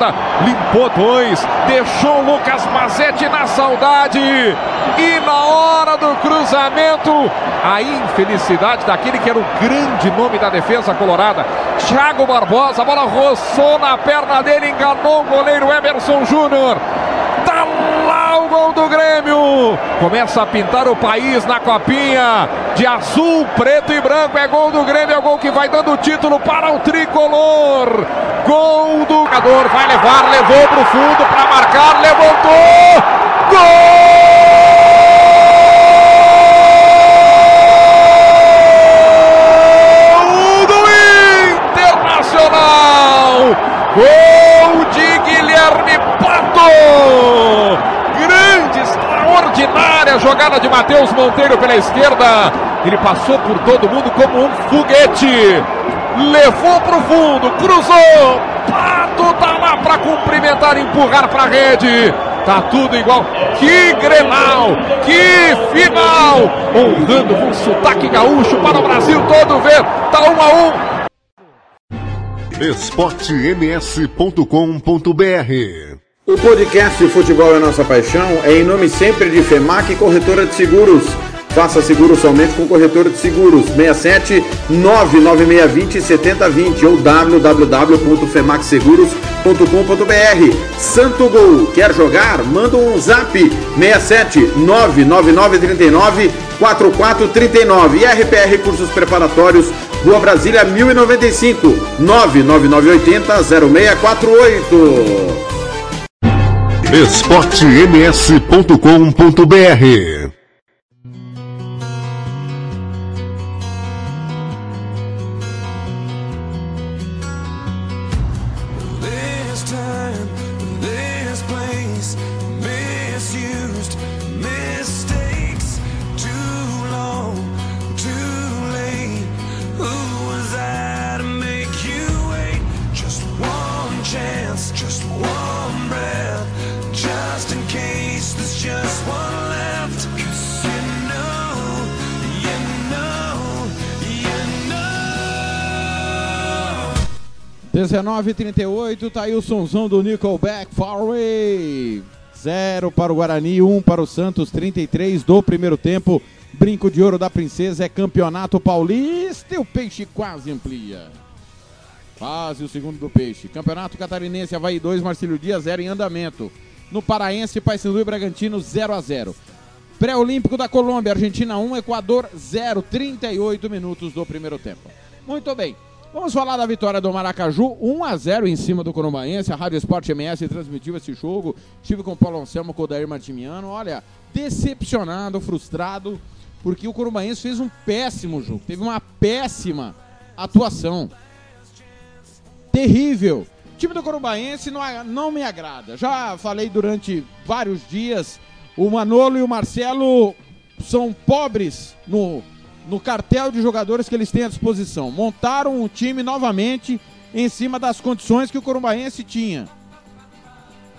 Esquerda, limpou dois, deixou o Lucas Mazetti na saudade. E na hora do cruzamento, a infelicidade daquele que era o grande nome da defesa colorada, Thiago Barbosa. A bola roçou na perna dele, enganou o goleiro Emerson Júnior. Tá lá o gol do Grêmio. Começa a pintar o país na copinha de azul, preto e branco. É gol do Grêmio, é o gol que vai dando título para o tricolor. Gol do jogador, vai levar, levou para o fundo para marcar, levantou. Gol do Internacional. Gol de Guilherme Pato. Grande, extraordinária jogada de Matheus Monteiro pela esquerda. Ele passou por todo mundo como um foguete levou pro fundo, cruzou, Pato tá lá para cumprimentar, empurrar para rede. Tá tudo igual. Que Grenal, que final! Honrando com sotaque gaúcho para o Brasil todo ver. Tá um a um. esportems.com.br O podcast Futebol é Nossa Paixão é em nome sempre de FEMAC Corretora de Seguros. Faça seguro somente com corretora de seguros 67 99620 7020 ou www.femaxseguros.com.br. Santo Gol, quer jogar? Manda um zap 67 99939 4439 e RPR Cursos Preparatórios, Rua Brasília 1095 99980 0648. esportems.com.br 19:38 tá aí o sonzão do Nickelback, Far Away. Zero para o Guarani, um para o Santos, 33 do primeiro tempo. Brinco de ouro da princesa é campeonato paulista e o Peixe quase amplia. Quase o segundo do Peixe. Campeonato Catarinense, Havaí 2, Marcílio Dias 0 em andamento. No Paraense, Paysandu e Bragantino 0 a 0. Pré-Olímpico da Colômbia, Argentina 1, Equador 0, 38 minutos do primeiro tempo. Muito bem. Vamos falar da vitória do Maracaju, 1 a 0 em cima do Corumbaense. A Rádio Esporte MS transmitiu esse jogo. Estive com o Paulo Anselmo, com o Dair Martimiano. Olha, decepcionado, frustrado, porque o Corumbaense fez um péssimo jogo, teve uma péssima atuação. Terrível. O time do Corumbaense não, não me agrada. Já falei durante vários dias, o Manolo e o Marcelo são pobres no, no cartel de jogadores que eles têm à disposição. Montaram um time novamente em cima das condições que o Corumbaense tinha.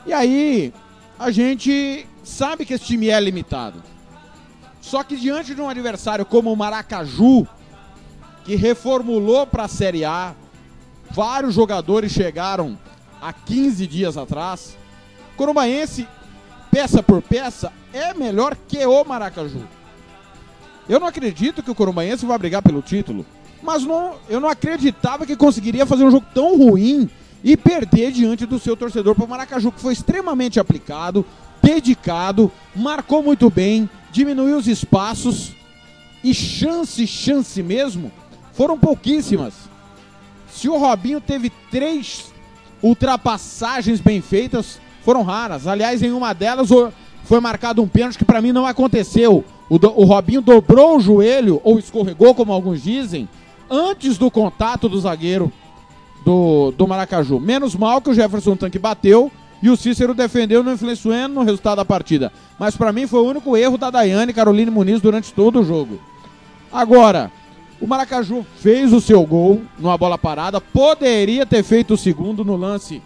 E aí, a gente sabe que esse time é limitado. Só que diante de um adversário como o Maracaju, que reformulou para a Série A, vários jogadores chegaram há 15 dias atrás. Corumbaense, peça por peça, é melhor que o Maracaju. Eu não acredito que o Corumbaense vai brigar pelo título, mas não, eu não acreditava que conseguiria fazer um jogo tão ruim e perder diante do seu torcedor para o Maracaju, que foi extremamente aplicado, dedicado, marcou muito bem, diminuiu os espaços e chance, chance mesmo, foram pouquíssimas. Se o Robinho teve três ultrapassagens bem feitas, foram raras. Aliás, em uma delas foi marcado um pênalti que para mim não aconteceu. O, do- o Robinho dobrou o joelho, ou escorregou, como alguns dizem, antes do contato do zagueiro do, do Maracaju. Menos mal que o Jefferson Tanque bateu e o Cícero defendeu, não influenciando no resultado da partida. Mas para mim foi o único erro da Daiane Caroline Muniz durante todo o jogo. Agora, o Maracaju fez o seu gol numa bola parada, poderia ter feito o segundo no lance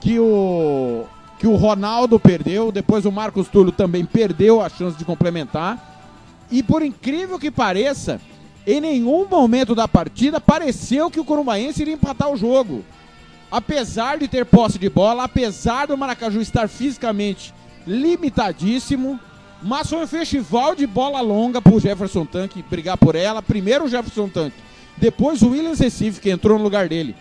que o que o Ronaldo perdeu, depois o Marcos Túlio também perdeu a chance de complementar. E por incrível que pareça, em nenhum momento da partida pareceu que o Corumbaense iria empatar o jogo. Apesar de ter posse de bola, apesar do Maracaju estar fisicamente limitadíssimo, mas foi um festival de bola longa pro Jefferson Tanque brigar por ela. Primeiro o Jefferson Tanque, depois o Williams Recife, que entrou no lugar dele.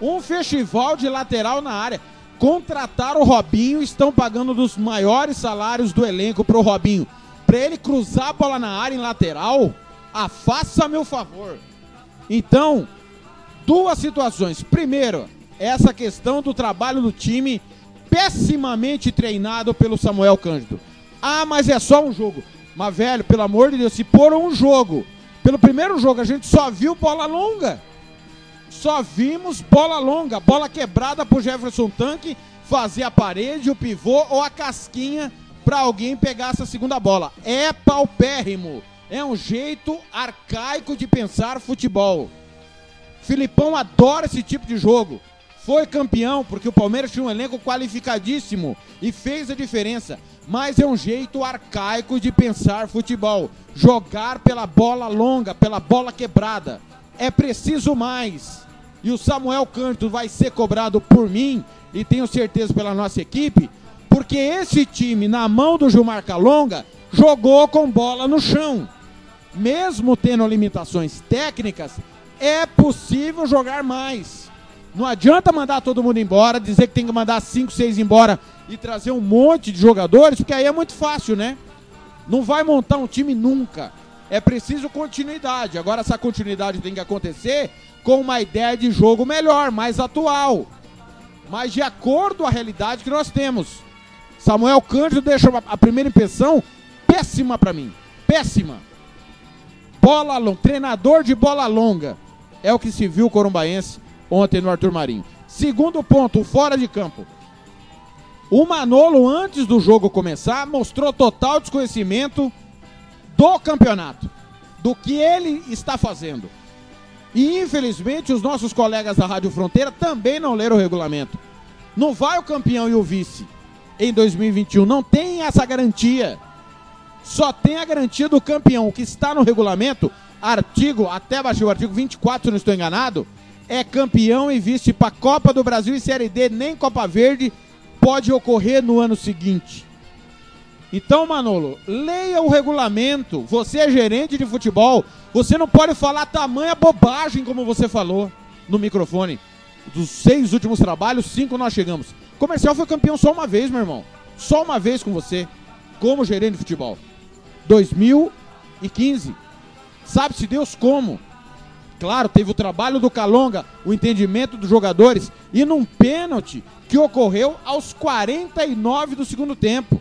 Um festival de lateral na área. Contrataram o Robinho, estão pagando dos maiores salários do elenco pro Robinho. Pra ele cruzar a bola na área em lateral, ah, faça meu favor. Então, duas situações. Primeiro, essa questão do trabalho do time pessimamente treinado pelo Samuel Cândido. Ah, mas é só um jogo. Mas, velho, pelo amor de Deus, se por um jogo, pelo primeiro jogo, a gente só viu bola longa. Só vimos bola longa, bola quebrada pro Jefferson Tanque fazer a parede, o pivô ou a casquinha para alguém pegar essa segunda bola. É paupérrimo. É um jeito arcaico de pensar futebol. Filipão adora esse tipo de jogo. Foi campeão porque o Palmeiras tinha um elenco qualificadíssimo e fez a diferença. Mas é um jeito arcaico de pensar futebol. Jogar pela bola longa, pela bola quebrada. É preciso mais. E o Samuel Canto vai ser cobrado por mim e tenho certeza pela nossa equipe, porque esse time, na mão do Gilmar Calonga, jogou com bola no chão. Mesmo tendo limitações técnicas, é possível jogar mais. Não adianta mandar todo mundo embora, dizer que tem que mandar 5, 6 embora e trazer um monte de jogadores, porque aí é muito fácil, né? Não vai montar um time nunca. É preciso continuidade. Agora essa continuidade tem que acontecer com uma ideia de jogo melhor, mais atual. Mas de acordo com a realidade que nós temos. Samuel Cândido deixa uma- a primeira impressão péssima pra mim. Péssima. Bola longa, treinador de bola longa. É o que se viu o Corumbaense ontem no Arthur Marinho. Segundo ponto, fora de campo. O Manolo, antes do jogo começar, mostrou total desconhecimento do campeonato, do que ele está fazendo. E infelizmente os nossos colegas da Rádio Fronteira também não leram o regulamento. Não vai o campeão e o vice em 2021, não tem essa garantia. Só tem a garantia do campeão, o que está no regulamento, artigo, até baixei o artigo 24, se não estou enganado, é campeão e vice para Copa do Brasil e Série D, nem Copa Verde pode ocorrer no ano seguinte. Então, Manolo, leia o regulamento. Você é gerente de futebol. Você não pode falar tamanha bobagem como você falou no microfone. Dos seis últimos trabalhos, cinco nós chegamos. Comercial foi campeão só uma vez, meu irmão. Só uma vez com você, como gerente de futebol. 2015. Sabe-se Deus como. Claro, teve o trabalho do Calonga, o entendimento dos jogadores e num pênalti que ocorreu aos 49 do segundo tempo.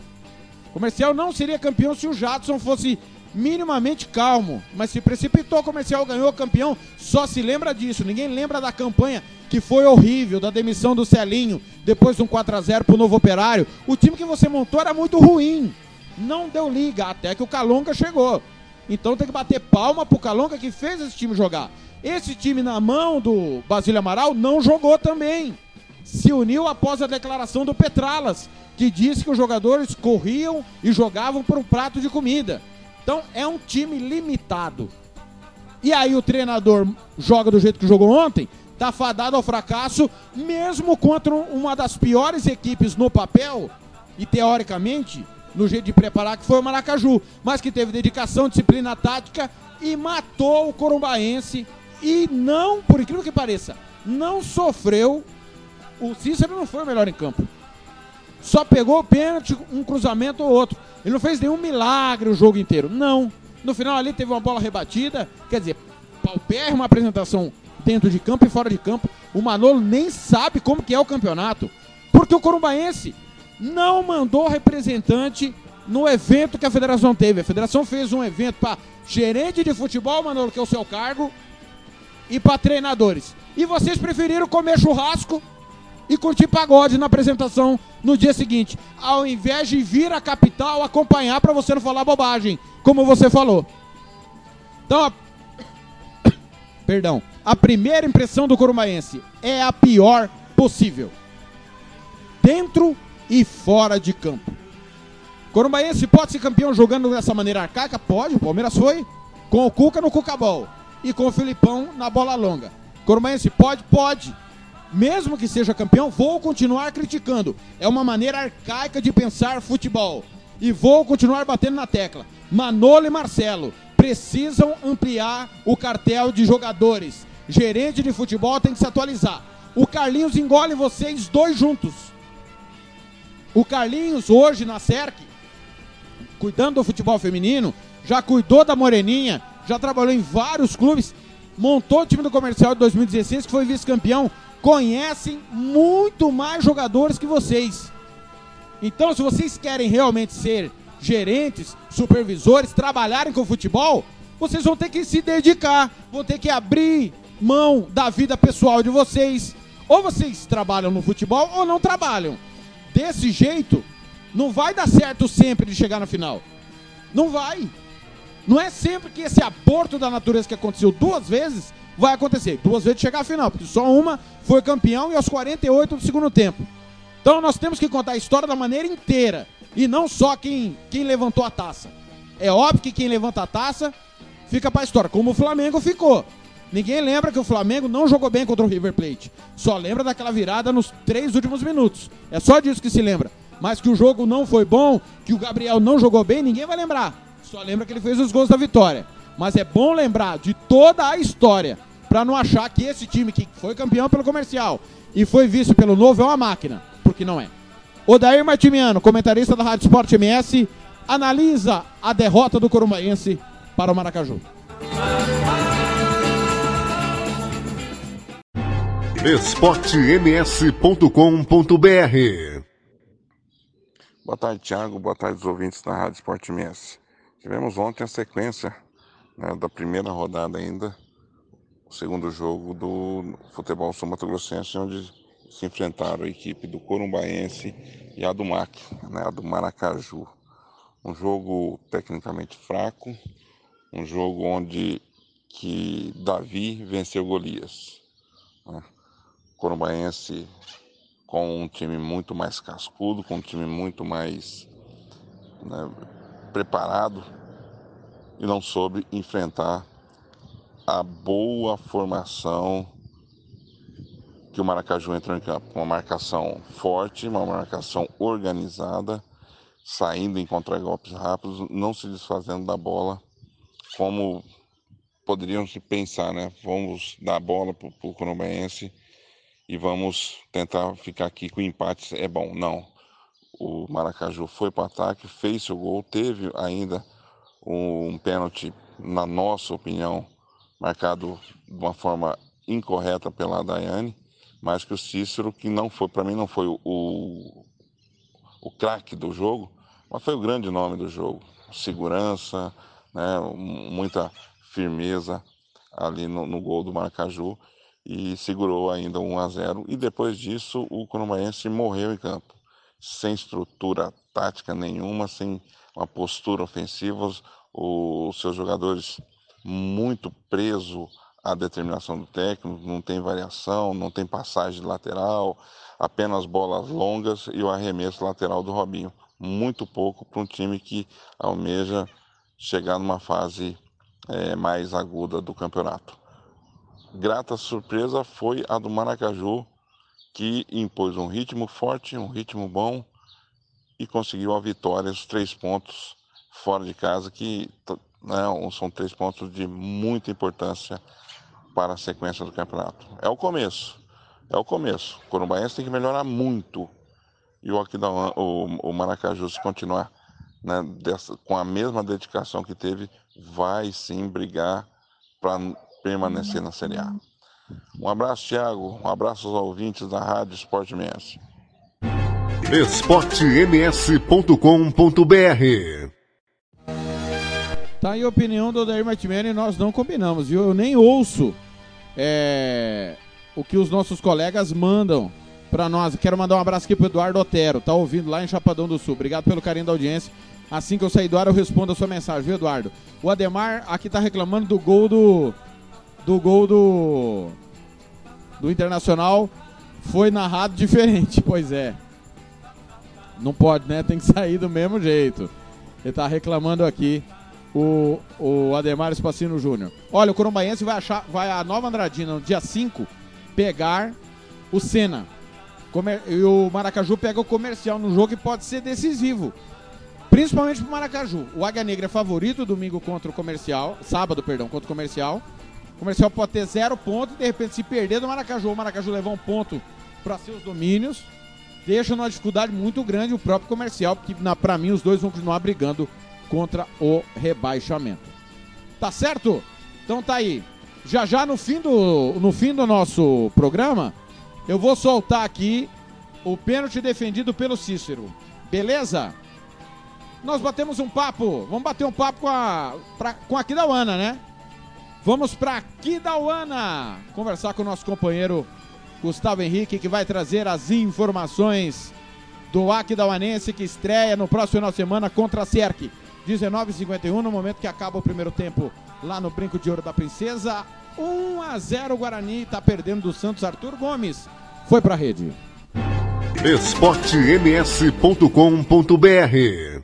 O Comercial não seria campeão se o Jadson fosse minimamente calmo, mas se precipitou, o comercial ganhou campeão, só se lembra disso. Ninguém lembra da campanha que foi horrível, da demissão do Celinho, depois de um 4 a 0 pro novo operário. O time que você montou era muito ruim. Não deu liga, até que o Calonga chegou. Então tem que bater palma pro Calonga que fez esse time jogar. Esse time na mão do Basílio Amaral não jogou também. Se uniu após a declaração do Petralas, que disse que os jogadores corriam e jogavam por um prato de comida. Então é um time limitado. E aí o treinador joga do jeito que jogou ontem, tá fadado ao fracasso, mesmo contra uma das piores equipes no papel e teoricamente no jeito de preparar que foi o Maracaju, mas que teve dedicação, disciplina tática e matou o Corumbaense e não, por incrível que pareça, não sofreu. O Cícero não foi o melhor em campo. Só pegou o pênalti, um cruzamento ou outro. Ele não fez nenhum milagre o jogo inteiro. Não. No final ali teve uma bola rebatida. Quer dizer, paupérrima apresentação dentro de campo e fora de campo. O Manolo nem sabe como que é o campeonato. Porque o Corumbaense não mandou representante no evento que a federação teve. A federação fez um evento para gerente de futebol, Manolo, que é o seu cargo, e para treinadores. E vocês preferiram comer churrasco e curtir pagode na apresentação no dia seguinte, ao invés de vir à capital acompanhar para você não falar bobagem, como você falou. Então, a... perdão, a primeira impressão do Corumbaense é a pior possível. Dentro e fora de campo. Corumbaense pode ser campeão jogando dessa maneira arcaica? Pode, o Palmeiras foi. Com o Cuca no Cucabol e com o Filipão na bola longa. Corumbaense pode? Pode. Mesmo que seja campeão, vou continuar criticando. É uma maneira arcaica de pensar futebol. E vou continuar batendo na tecla. Manolo e Marcelo precisam ampliar o cartel de jogadores. Gerente de futebol tem que se atualizar. O Carlinhos engole vocês dois juntos. O Carlinhos, hoje na SERC, cuidando do futebol feminino, já cuidou da Moreninha, já trabalhou em vários clubes, montou o time do comercial de 2016, que foi vice-campeão. Conhecem muito mais jogadores que vocês. Então, se vocês querem realmente ser gerentes, supervisores, trabalharem com futebol, vocês vão ter que se dedicar, vão ter que abrir mão da vida pessoal de vocês. Ou vocês trabalham no futebol ou não trabalham. Desse jeito, não vai dar certo sempre de chegar na final. Não vai. Não é sempre que esse aborto da natureza que aconteceu duas vezes vai acontecer. Duas vezes chegar à final, porque só uma foi campeão e aos 48 do segundo tempo. Então nós temos que contar a história da maneira inteira e não só quem, quem levantou a taça. É óbvio que quem levanta a taça fica para a história, como o Flamengo ficou. Ninguém lembra que o Flamengo não jogou bem contra o River Plate. Só lembra daquela virada nos três últimos minutos. É só disso que se lembra. Mas que o jogo não foi bom, que o Gabriel não jogou bem, ninguém vai lembrar. Só lembra que ele fez os gols da vitória. Mas é bom lembrar de toda a história, para não achar que esse time que foi campeão pelo comercial e foi visto pelo novo é uma máquina, porque não é. Odair Martimiano, comentarista da Rádio Sport MS, analisa a derrota do Corumbaense para o Maracaju. esportems.com.br Boa tarde, Thiago. Boa tarde, os ouvintes da Rádio Sport MS. Tivemos ontem a sequência né, da primeira rodada ainda, o segundo jogo do futebol sul-mato-grossense, onde se enfrentaram a equipe do Corumbaense e a do MAC, né, a do Maracaju. Um jogo tecnicamente fraco, um jogo onde que Davi venceu Golias. Né? Corumbaense com um time muito mais cascudo, com um time muito mais né, preparado e não soube enfrentar a boa formação que o Maracaju entrou em campo. Uma marcação forte, uma marcação organizada, saindo em contragolpes rápidos, não se desfazendo da bola como poderiam se pensar, né? Vamos dar a bola para o Corumbaense e vamos tentar ficar aqui com empate. É bom, não. O Maracaju foi para o ataque, fez seu gol, teve ainda um pênalti, na nossa opinião, marcado de uma forma incorreta pela Daiane, mas que o Cícero, que não foi, para mim, não foi o, o, craque do jogo, mas foi o grande nome do jogo. Segurança, né, muita firmeza ali no, no gol do Maracaju e segurou ainda 1 a 0 e depois disso o Corumbaense morreu em campo, sem estrutura tática nenhuma, sem uma postura ofensiva, os, seus jogadores muito preso à determinação do técnico, não tem variação, não tem passagem lateral, apenas bolas longas e o arremesso lateral do Robinho. Muito pouco para um time que almeja chegar numa fase é, mais aguda do campeonato. Grata surpresa foi a do Maracaju, que impôs um ritmo forte, um ritmo bom e conseguiu a vitória, os três pontos fora de casa, que né, são três pontos de muita importância para a sequência do campeonato. É o começo, é o começo. O Corumbaense tem que melhorar muito e o, o, o Maracaju, se continuar né, dessa, com a mesma dedicação que teve, vai sim brigar para permanecer na Série A. Um abraço, Thiago. Um abraço aos ouvintes da Rádio Esporte MS. esportems.com.br Tá aí a opinião do Odair Martimeno e nós não combinamos, viu? Eu nem ouço é, o que os nossos colegas mandam para nós. Quero mandar um abraço aqui pro Eduardo Otero, tá ouvindo lá em Chapadão do Sul. Obrigado pelo carinho da audiência. Assim que eu sair do ar, eu respondo a sua mensagem, viu, Eduardo? O Ademar aqui tá reclamando do gol do. Do gol do. Do Internacional. Foi narrado diferente, pois é. Não pode, né? Tem que sair do mesmo jeito. Ele tá reclamando aqui o, o Ademar Espacino Júnior. Olha, o Corumbaense vai achar, vai a Nova Andradina no dia 5 pegar o Senna. Comer, e o Maracaju pega o comercial no jogo que pode ser decisivo. Principalmente pro Maracaju. O Águia Negra é favorito domingo contra o comercial. Sábado, perdão, contra o comercial. Comercial pode ter zero ponto e de repente se perder do Maracaju, o Maracaju levar um ponto para seus domínios. Deixa numa dificuldade muito grande o próprio comercial, porque na, pra mim os dois vão continuar brigando contra o rebaixamento. Tá certo? Então tá aí. Já já no fim do, no fim do nosso programa, eu vou soltar aqui o pênalti defendido pelo Cícero. Beleza? Nós batemos um papo. Vamos bater um papo com a, pra, com a Kidauana, né? Vamos pra Kidauana conversar com o nosso companheiro Gustavo Henrique, que vai trazer as informações do Aquidauanense que estreia no próximo final de semana contra a Cerc. 19h51, no momento que acaba o primeiro tempo lá no Brinco de Ouro da Princesa. 1 a 0 Guarani, tá perdendo do Santos Arthur Gomes. Foi pra rede. esportems.com.br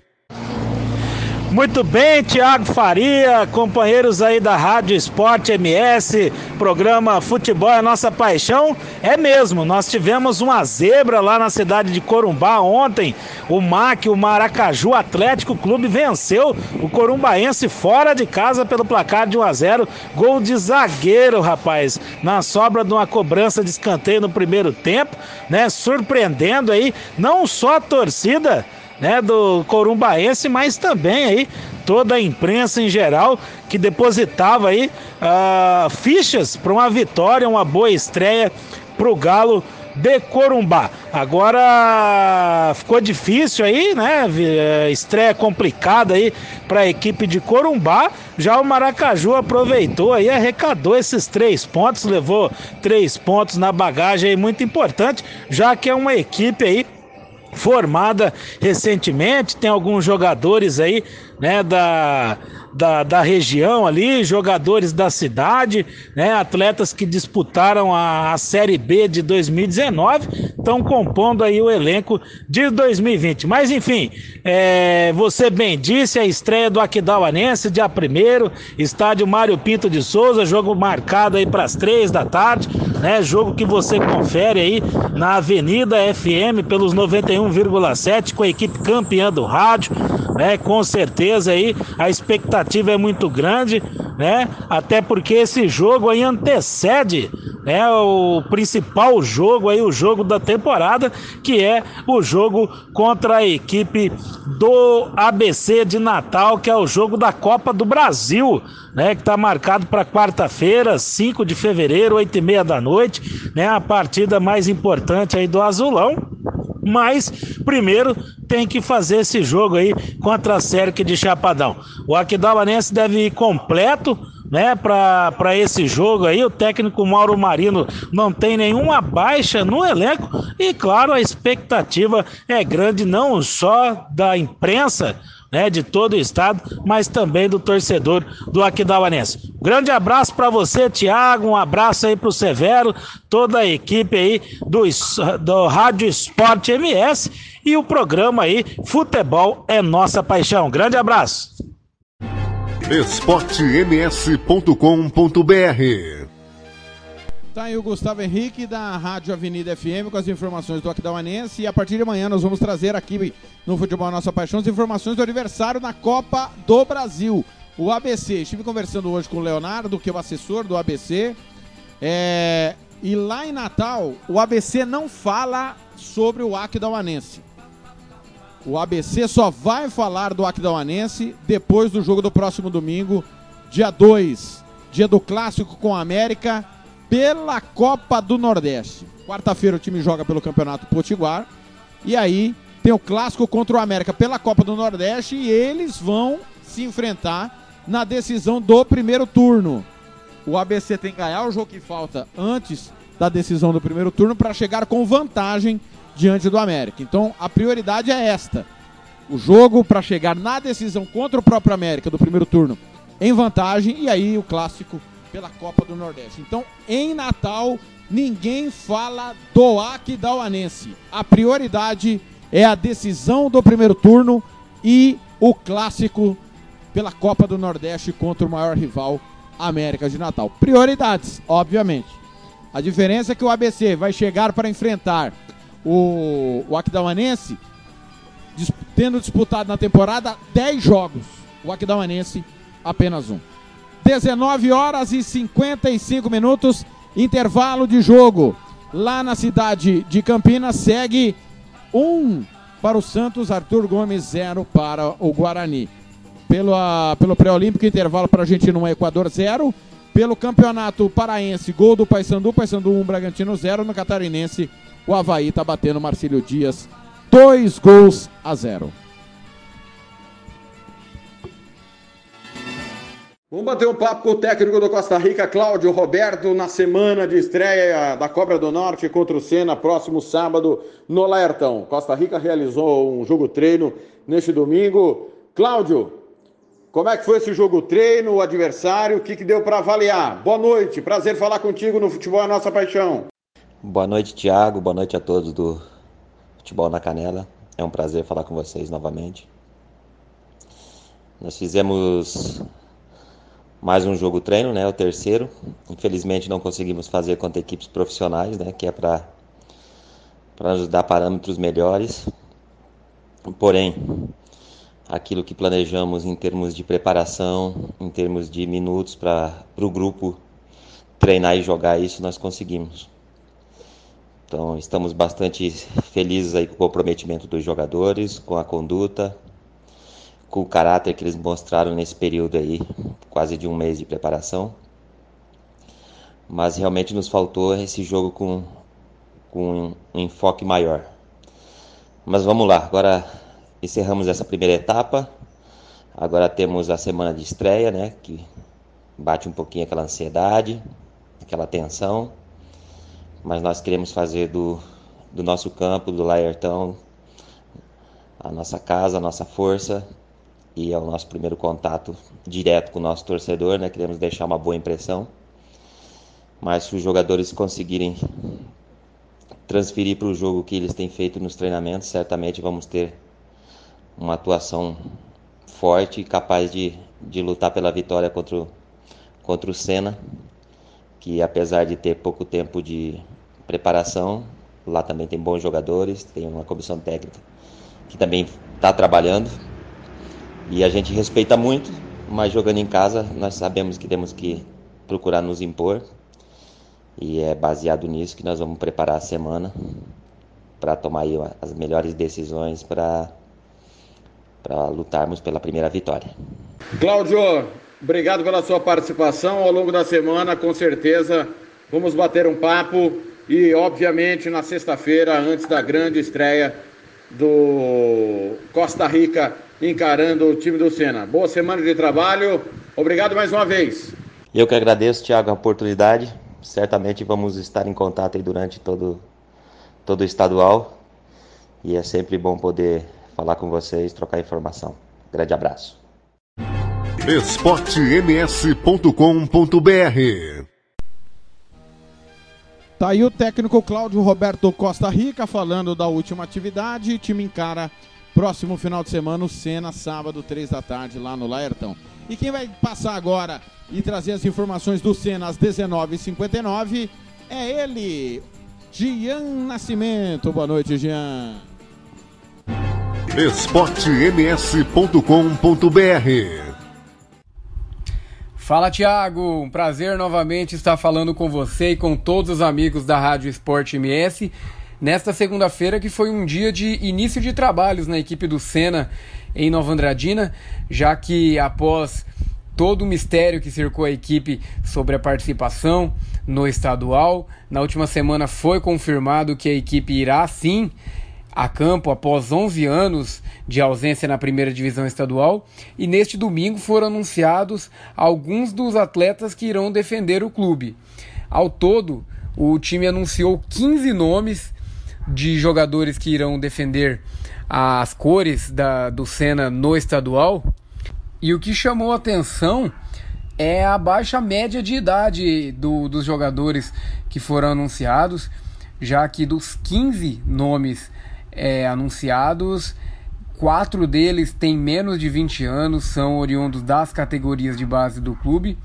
Muito bem, Tiago Faria, companheiros aí da Rádio Esporte MS, programa Futebol é Nossa Paixão. É mesmo, nós tivemos uma zebra lá na cidade de Corumbá ontem. O MAC, o Maracaju Atlético Clube, venceu o Corumbaense fora de casa pelo placar de 1 a 0 Gol de zagueiro, rapaz, na sobra de uma cobrança de escanteio no primeiro tempo, né? Surpreendendo aí não só a torcida né, do Corumbaense, mas também aí toda a imprensa em geral que depositava aí ah, fichas para uma vitória, uma boa estreia para o Galo de Corumbá. Agora ficou difícil aí, né? Vi- Estreia complicada aí para a equipe de Corumbá. Já o Maracaju aproveitou aí, arrecadou esses três pontos, levou três pontos na bagagem aí, muito importante, já que é uma equipe aí formada recentemente, tem alguns jogadores aí, né, da, da, da região ali, jogadores da cidade, né, atletas que disputaram a, a Série B de 2019, estão compondo aí o elenco de 2020. Mas enfim, é, você bem disse, a estreia do Aquidauanense, dia 1 estádio Mário Pinto de Souza, jogo marcado aí para as três da tarde, né, jogo que você confere aí na Avenida FM pelos 91,7 com a equipe campeã do rádio, né? Com certeza aí a expectativa é muito grande, né? Até porque esse jogo aí antecede, né, o principal jogo aí, o jogo da temporada, que é o jogo contra a equipe do ABC de Natal, que é o jogo da Copa do Brasil, né, que está marcado para quarta-feira, 5 de fevereiro, 8 e meia da noite, né, a partida mais importante aí do Azulão. Mas primeiro tem que fazer esse jogo aí contra a Sérgio de Chapadão. O Aquidauanense deve ir completo né, para esse jogo aí. O técnico Mauro Marino não tem nenhuma baixa no elenco e, claro, a expectativa é grande não só da imprensa. Né, de todo o estado, mas também do torcedor do Aquidauanense. Grande abraço para você, Tiago, um abraço aí pro Severo, toda a equipe aí do, do Rádio Esporte MS e o programa aí Futebol é Nossa Paixão. Grande abraço. esportems.com.br Tá aí o Gustavo Henrique da Rádio Avenida FM com as informações do Aquidauanense e a partir de amanhã nós vamos trazer aqui no Futebol Nossa Paixão as informações do aniversário na Copa do Brasil, o ABC. Estive conversando hoje com o Leonardo, que é o assessor do ABC, é... e lá em Natal o ABC não fala sobre o Aquidauanense. O ABC só vai falar do Aquidauanense depois do jogo do próximo domingo, dia 2, dia do clássico com a América pela Copa do Nordeste. Quarta-feira o time joga pelo Campeonato Potiguar. E aí tem o clássico contra o América pela Copa do Nordeste e eles vão se enfrentar na decisão do primeiro turno. O ABC tem que ganhar o jogo que falta antes da decisão do primeiro turno para chegar com vantagem diante do América. Então a prioridade é esta: o jogo para chegar na decisão contra o próprio América do primeiro turno em vantagem e aí o clássico pela Copa do Nordeste. Então, em Natal, ninguém fala do Aquidauanense. A prioridade é a decisão do primeiro turno e o clássico pela Copa do Nordeste contra o maior rival, América de Natal. Prioridades, obviamente. A diferença é que o ABC vai chegar para enfrentar o, o Aquidauanense tendo disputado na temporada 10 jogos. O Aquidauanense apenas um. 19 horas e 55 minutos, intervalo de jogo. Lá na cidade de Campinas segue um para o Santos, Arthur Gomes, zero para o Guarani. Pelo, a, pelo pré-olímpico, intervalo para a Argentina 1, Equador 0. Pelo campeonato paraense, gol do Paysandu, Paysandu 1, Bragantino 0. No catarinense, o Havaí está batendo Marcílio Dias, dois gols a zero. Vamos bater um papo com o técnico do Costa Rica, Cláudio Roberto, na semana de estreia da Cobra do Norte contra o Sena, próximo sábado no Laertão. Costa Rica realizou um jogo treino neste domingo. Cláudio, como é que foi esse jogo treino, o adversário, o que, que deu para avaliar? Boa noite, prazer falar contigo no Futebol é Nossa Paixão. Boa noite, Thiago, boa noite a todos do Futebol na Canela. É um prazer falar com vocês novamente. Nós fizemos mais um jogo treino, né, o terceiro. Infelizmente não conseguimos fazer contra equipes profissionais, né, que é para para nos dar parâmetros melhores. Porém, aquilo que planejamos em termos de preparação, em termos de minutos para o grupo treinar e jogar isso, nós conseguimos. Então, estamos bastante felizes aí com o comprometimento dos jogadores, com a conduta, com o caráter que eles mostraram nesse período aí, quase de um mês de preparação. Mas realmente nos faltou esse jogo com, com um enfoque maior. Mas vamos lá, agora encerramos essa primeira etapa. Agora temos a semana de estreia, né? Que bate um pouquinho aquela ansiedade, aquela tensão. Mas nós queremos fazer do, do nosso campo, do Laertão, a nossa casa, a nossa força e é o nosso primeiro contato direto com o nosso torcedor, né? Queremos deixar uma boa impressão. Mas se os jogadores conseguirem transferir para o jogo que eles têm feito nos treinamentos, certamente vamos ter uma atuação forte e capaz de, de lutar pela vitória contra o, contra o Senna, que apesar de ter pouco tempo de preparação, lá também tem bons jogadores, tem uma comissão técnica que também está trabalhando e a gente respeita muito, mas jogando em casa nós sabemos que temos que procurar nos impor. E é baseado nisso que nós vamos preparar a semana para tomar as melhores decisões para para lutarmos pela primeira vitória. Cláudio, obrigado pela sua participação ao longo da semana, com certeza vamos bater um papo e, obviamente, na sexta-feira, antes da grande estreia do Costa Rica encarando o time do Senna. Boa semana de trabalho. Obrigado mais uma vez. Eu que agradeço, Thiago, a oportunidade. Certamente vamos estar em contato aí durante todo, todo o estadual. E é sempre bom poder falar com vocês, trocar informação. Grande abraço. esportems.com.br Tá aí o técnico Cláudio Roberto Costa Rica falando da última atividade. O time encara próximo final de semana o Senna, sábado, três da tarde, lá no Laertão. E quem vai passar agora e trazer as informações do Senna às 19h59 é ele, Gian Nascimento. Boa noite, Gian. esportems.com.br Fala, Thiago. Um prazer novamente estar falando com você e com todos os amigos da Rádio Esporte MS. Nesta segunda-feira, que foi um dia de início de trabalhos na equipe do Senna em Nova Andradina, já que após todo o mistério que cercou a equipe sobre a participação no estadual, na última semana foi confirmado que a equipe irá sim a campo após 11 anos de ausência na primeira divisão estadual e neste domingo foram anunciados alguns dos atletas que irão defender o clube. Ao todo, o time anunciou 15 nomes de jogadores que irão defender as cores da, do Senna no estadual. E o que chamou atenção é a baixa média de idade do, dos jogadores que foram anunciados, já que dos 15 nomes é, anunciados, quatro deles têm menos de 20 anos, são oriundos das categorias de base do clube,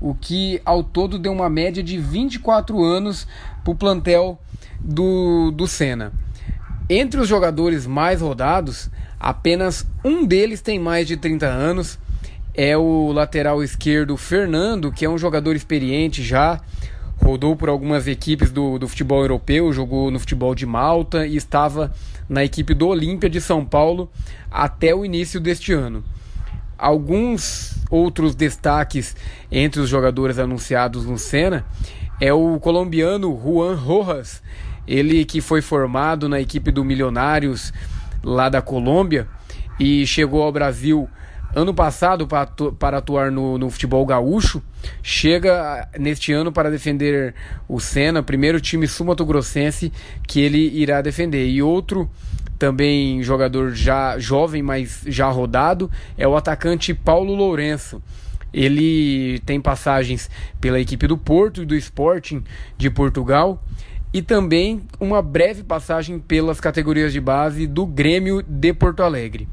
o que ao todo deu uma média de 24 anos para o plantel do, do Senna. Entre os jogadores mais rodados, apenas um deles tem mais de 30 anos. É o lateral esquerdo Fernando, que é um jogador experiente já, rodou por algumas equipes do, do futebol europeu, jogou no futebol de Malta e estava na equipe do Olímpia de São Paulo até o início deste ano. Alguns outros destaques entre os jogadores anunciados no Senna é o colombiano Juan Rojas, ele que foi formado na equipe do Milionários lá da Colômbia e chegou ao Brasil ano passado para, atu para atuar no, no, futebol gaúcho, chega neste ano para defender o Senna, primeiro time sumato-grossense que ele irá defender. E outro também jogador já jovem, mas já rodado, é o atacante Paulo Lourenço. Ele tem passagens pela equipe do Porto e do Sporting de Portugal e também uma breve passagem pelas categorias de base do Grêmio de Porto Alegre.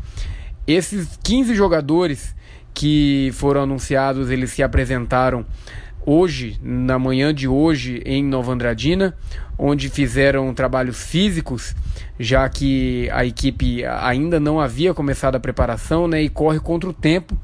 Esses 15 jogadores que foram anunciados, eles se apresentaram hoje, na manhã de hoje, em Nova Andradina, onde fizeram trabalhos físicos, já que a equipe ainda não havia começado a preparação né, e corre contra o tempo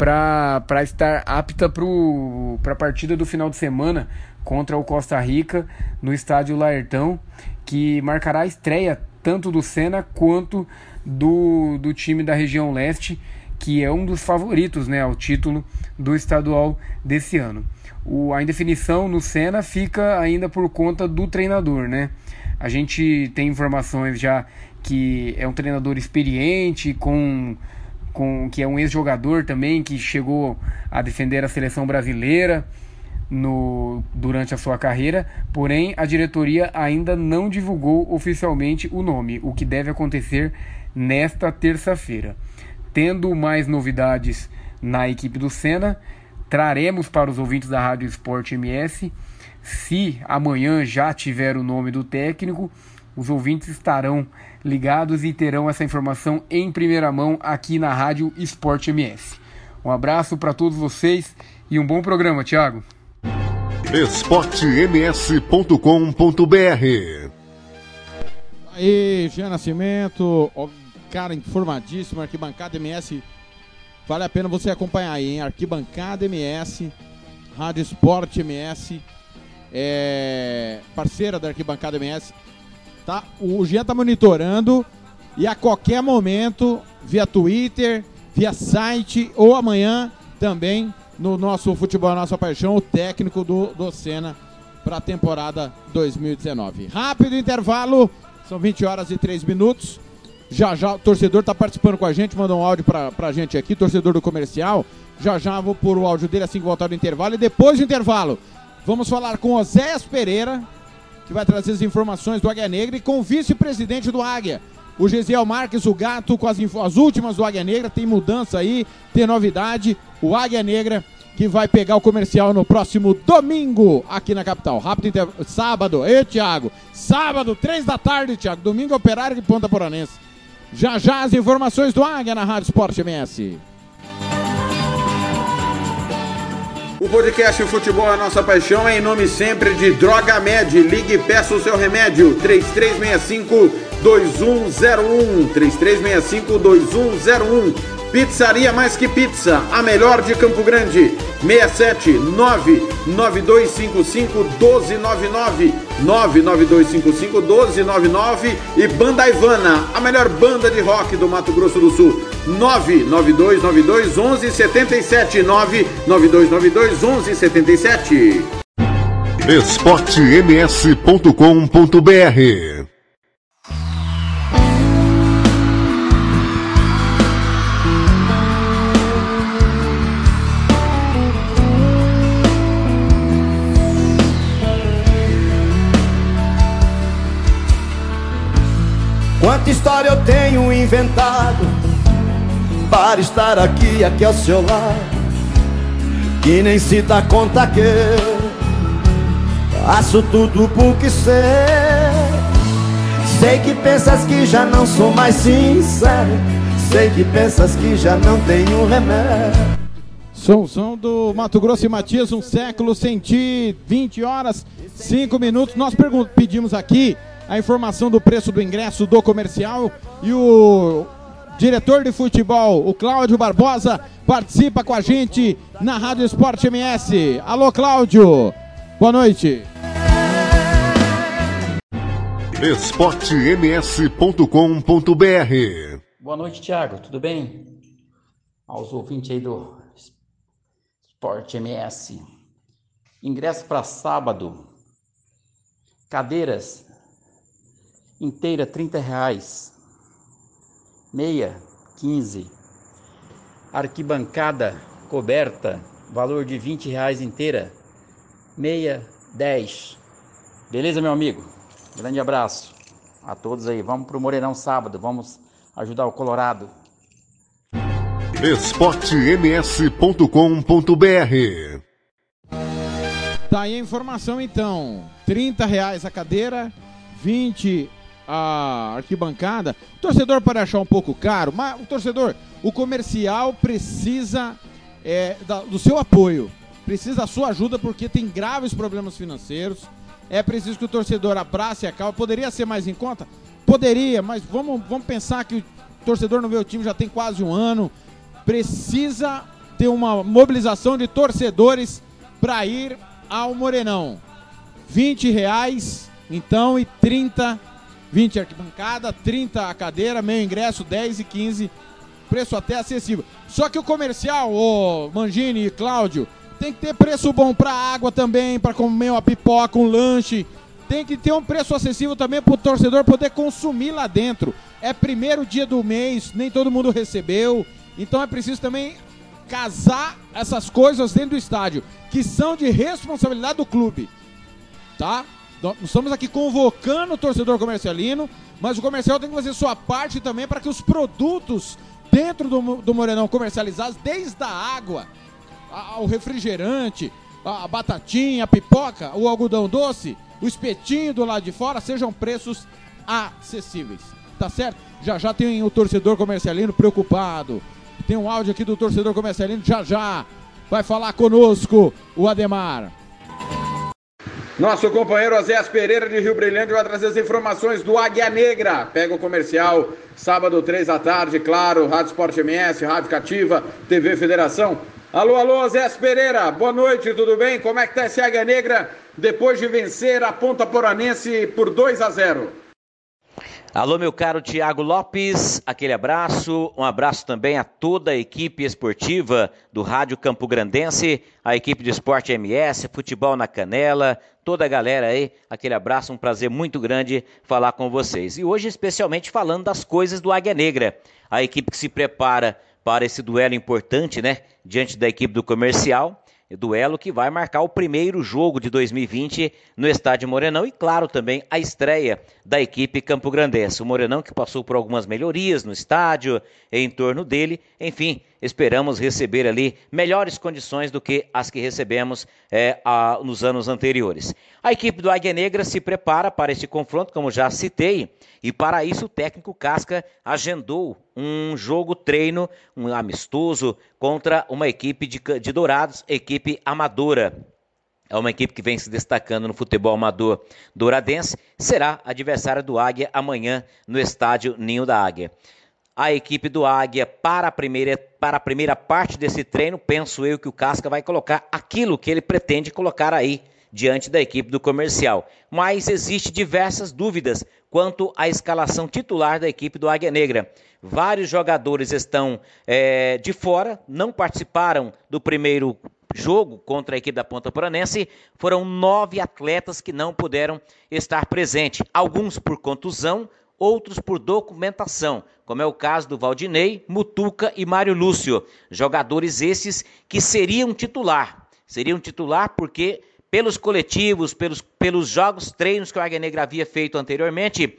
para estar apta para a partida do final de semana contra o Costa Rica no estádio Laertão, que marcará a estreia tanto do Senna quanto do, do time da região leste, que é um dos favoritos né, ao título do estadual desse ano. O, a indefinição no Senna fica ainda por conta do treinador. Né? A gente tem informações já que é um treinador experiente, com, com que é um ex-jogador também, que chegou a defender a seleção brasileira no, durante a sua carreira, porém a diretoria ainda não divulgou oficialmente o nome, o que deve acontecer nesta terça-feira. Tendo mais novidades na equipe do Senna, traremos para os ouvintes da Rádio Esporte MS. Se amanhã já tiver o nome do técnico, os ouvintes estarão ligados e terão essa informação em primeira mão aqui na Rádio Esporte MS. Um abraço para todos vocês e um bom programa, Thiago. esportems.com.br Aí, Jean Nascimento, ó, cara informadíssimo, Arquibancada MS. Vale a pena você acompanhar aí, hein? Arquibancada MS, Rádio Esporte MS, é parceira da Arquibancada MS. Tá? O Jean tá monitorando e a qualquer momento, via Twitter, via site ou amanhã também no nosso Futebol Nossa Paixão, o técnico do, do Senna para a temporada 2019. Rápido intervalo, são 20 horas e 3 minutos. Já já o torcedor está participando com a gente, mandou um áudio para a gente aqui, torcedor do comercial. Já já vou pôr o áudio dele assim que voltar do intervalo. E depois do intervalo, vamos falar com Oséias Pereira, que vai trazer as informações do Águia Negra, e com o vice-presidente do Águia, o Gesiel Marques, o gato, com as, as últimas do Águia Negra. Tem mudança aí, tem novidade. O Águia Negra que vai pegar o comercial no próximo domingo aqui na capital. Rápido. Sábado, ei, Thiago. Sábado, três da tarde, Thiago. Domingo, Operário de Ponta Poranense. Já já as informações do Águia na Rádio Esporte MS. O podcast Futebol é Nossa Paixão é em nome sempre de Droga Med. Ligue e peça o seu remédio. 3365-2101. 3365-2101. Pizzaria Mais Que Pizza, a melhor de Campo Grande. 67 99255 1299 99255 1299 e Banda Ivana, a melhor banda de rock do Mato Grosso do Sul. 99292 1177 99292 1177 esportems.com.br Quanta história eu tenho inventado para estar aqui, aqui ao seu lado, que nem se dá conta que faço tudo porque sei. Sei que pensas que já não sou mais sincero, sei que pensas que já não tenho remédio. Somzão do Mato Grosso e Matias, um século sem ti, 20 horas, 5 minutos. Nós pedimos aqui a informação do preço do ingresso do comercial e o diretor de futebol, o Cláudio Barbosa, participa com a gente na Rádio Esporte MS. Alô, Cláudio, boa noite. esportems.com.br Boa noite, Thiago. Tudo bem? Aos ouvintes aí do Sport MS. Ingresso para sábado. Cadeiras inteira R$ reais. Meia 15. Arquibancada coberta valor de R$ reais inteira. Meia 10. Beleza, meu amigo? Grande abraço a todos aí. Vamos pro Moreirão sábado. Vamos ajudar o Colorado. esportems.com.br Tá aí a informação então. 30 reais a cadeira, 20 a arquibancada. O torcedor pode achar um pouco caro, mas o torcedor, o comercial precisa é, da- do seu apoio. Precisa da sua ajuda porque tem graves problemas financeiros. É preciso que o torcedor abrace a causa. Poderia ser mais em conta? Poderia, mas vamos, vamos pensar que o torcedor não vê o time já tem quase um ano. Precisa ter uma mobilização de torcedores para ir ao Morenão. 20 reais, então, e 30, 20 arquibancada, 30 a cadeira, meio ingresso, 10 e 15, preço até acessível. Só que o comercial, ô Mangini e Cláudio, tem que ter preço bom pra água também, pra comer uma pipoca, um lanche. Tem que ter um preço acessível também pro torcedor poder consumir lá dentro. É primeiro dia do mês, nem todo mundo recebeu. Então é preciso também casar essas coisas dentro do estádio, que são de responsabilidade do clube. Tá? Nós estamos aqui convocando o torcedor comercialino, mas o comercial tem que fazer sua parte também para que os produtos dentro do, do Morenão comercializados, desde a água, ao refrigerante, a batatinha, a pipoca, o algodão doce, o espetinho do lado de fora, sejam preços acessíveis. Tá certo? Já já tem o torcedor comercialino preocupado. Tem um áudio aqui do torcedor comercialino, já já vai falar conosco o Ademar. Nosso companheiro Osés Pereira de Rio Brilhante vai trazer as informações do Águia Negra. Pega o comercial, sábado, três da tarde, claro, Rádio Sport MS, Rádio Cativa, TV Federação. Alô, alô, Osés Pereira, boa noite, tudo bem? Como é que tá esse Águia Negra depois de vencer a Ponta Poranense por 2 a 0? Alô, meu caro Tiago Lopes, aquele abraço. Um abraço também a toda a equipe esportiva do Rádio Campo Grandense, a equipe de esporte MS, futebol na canela, toda a galera aí. Aquele abraço, um prazer muito grande falar com vocês. E hoje, especialmente, falando das coisas do Águia Negra, a equipe que se prepara para esse duelo importante, né? Diante da equipe do comercial duelo que vai marcar o primeiro jogo de 2020 no estádio Morenão e, claro, também a estreia da equipe Campo Grandense. O Morenão que passou por algumas melhorias no estádio, em torno dele, enfim, esperamos receber ali melhores condições do que as que recebemos é, a, nos anos anteriores. A equipe do Águia Negra se prepara para este confronto, como já citei, e para isso o técnico Casca agendou um jogo treino, um amistoso contra uma equipe de, de Dourados, equipe amadora. É uma equipe que vem se destacando no futebol amador douradense. Será adversária do Águia amanhã no estádio Ninho da Águia. A equipe do Águia para a primeira, para a primeira parte desse treino, penso eu que o Casca vai colocar aquilo que ele pretende colocar aí diante da equipe do comercial. Mas existe diversas dúvidas quanto à escalação titular da equipe do Águia Negra. Vários jogadores estão é, de fora, não participaram do primeiro jogo contra a equipe da Ponta Poranense. Foram nove atletas que não puderam estar presentes, alguns por contusão, outros por documentação, como é o caso do Valdinei, Mutuca e Mário Lúcio. Jogadores esses que seriam titular. Seriam titular porque pelos coletivos, pelos, pelos jogos, treinos que o Águia Negra havia feito anteriormente,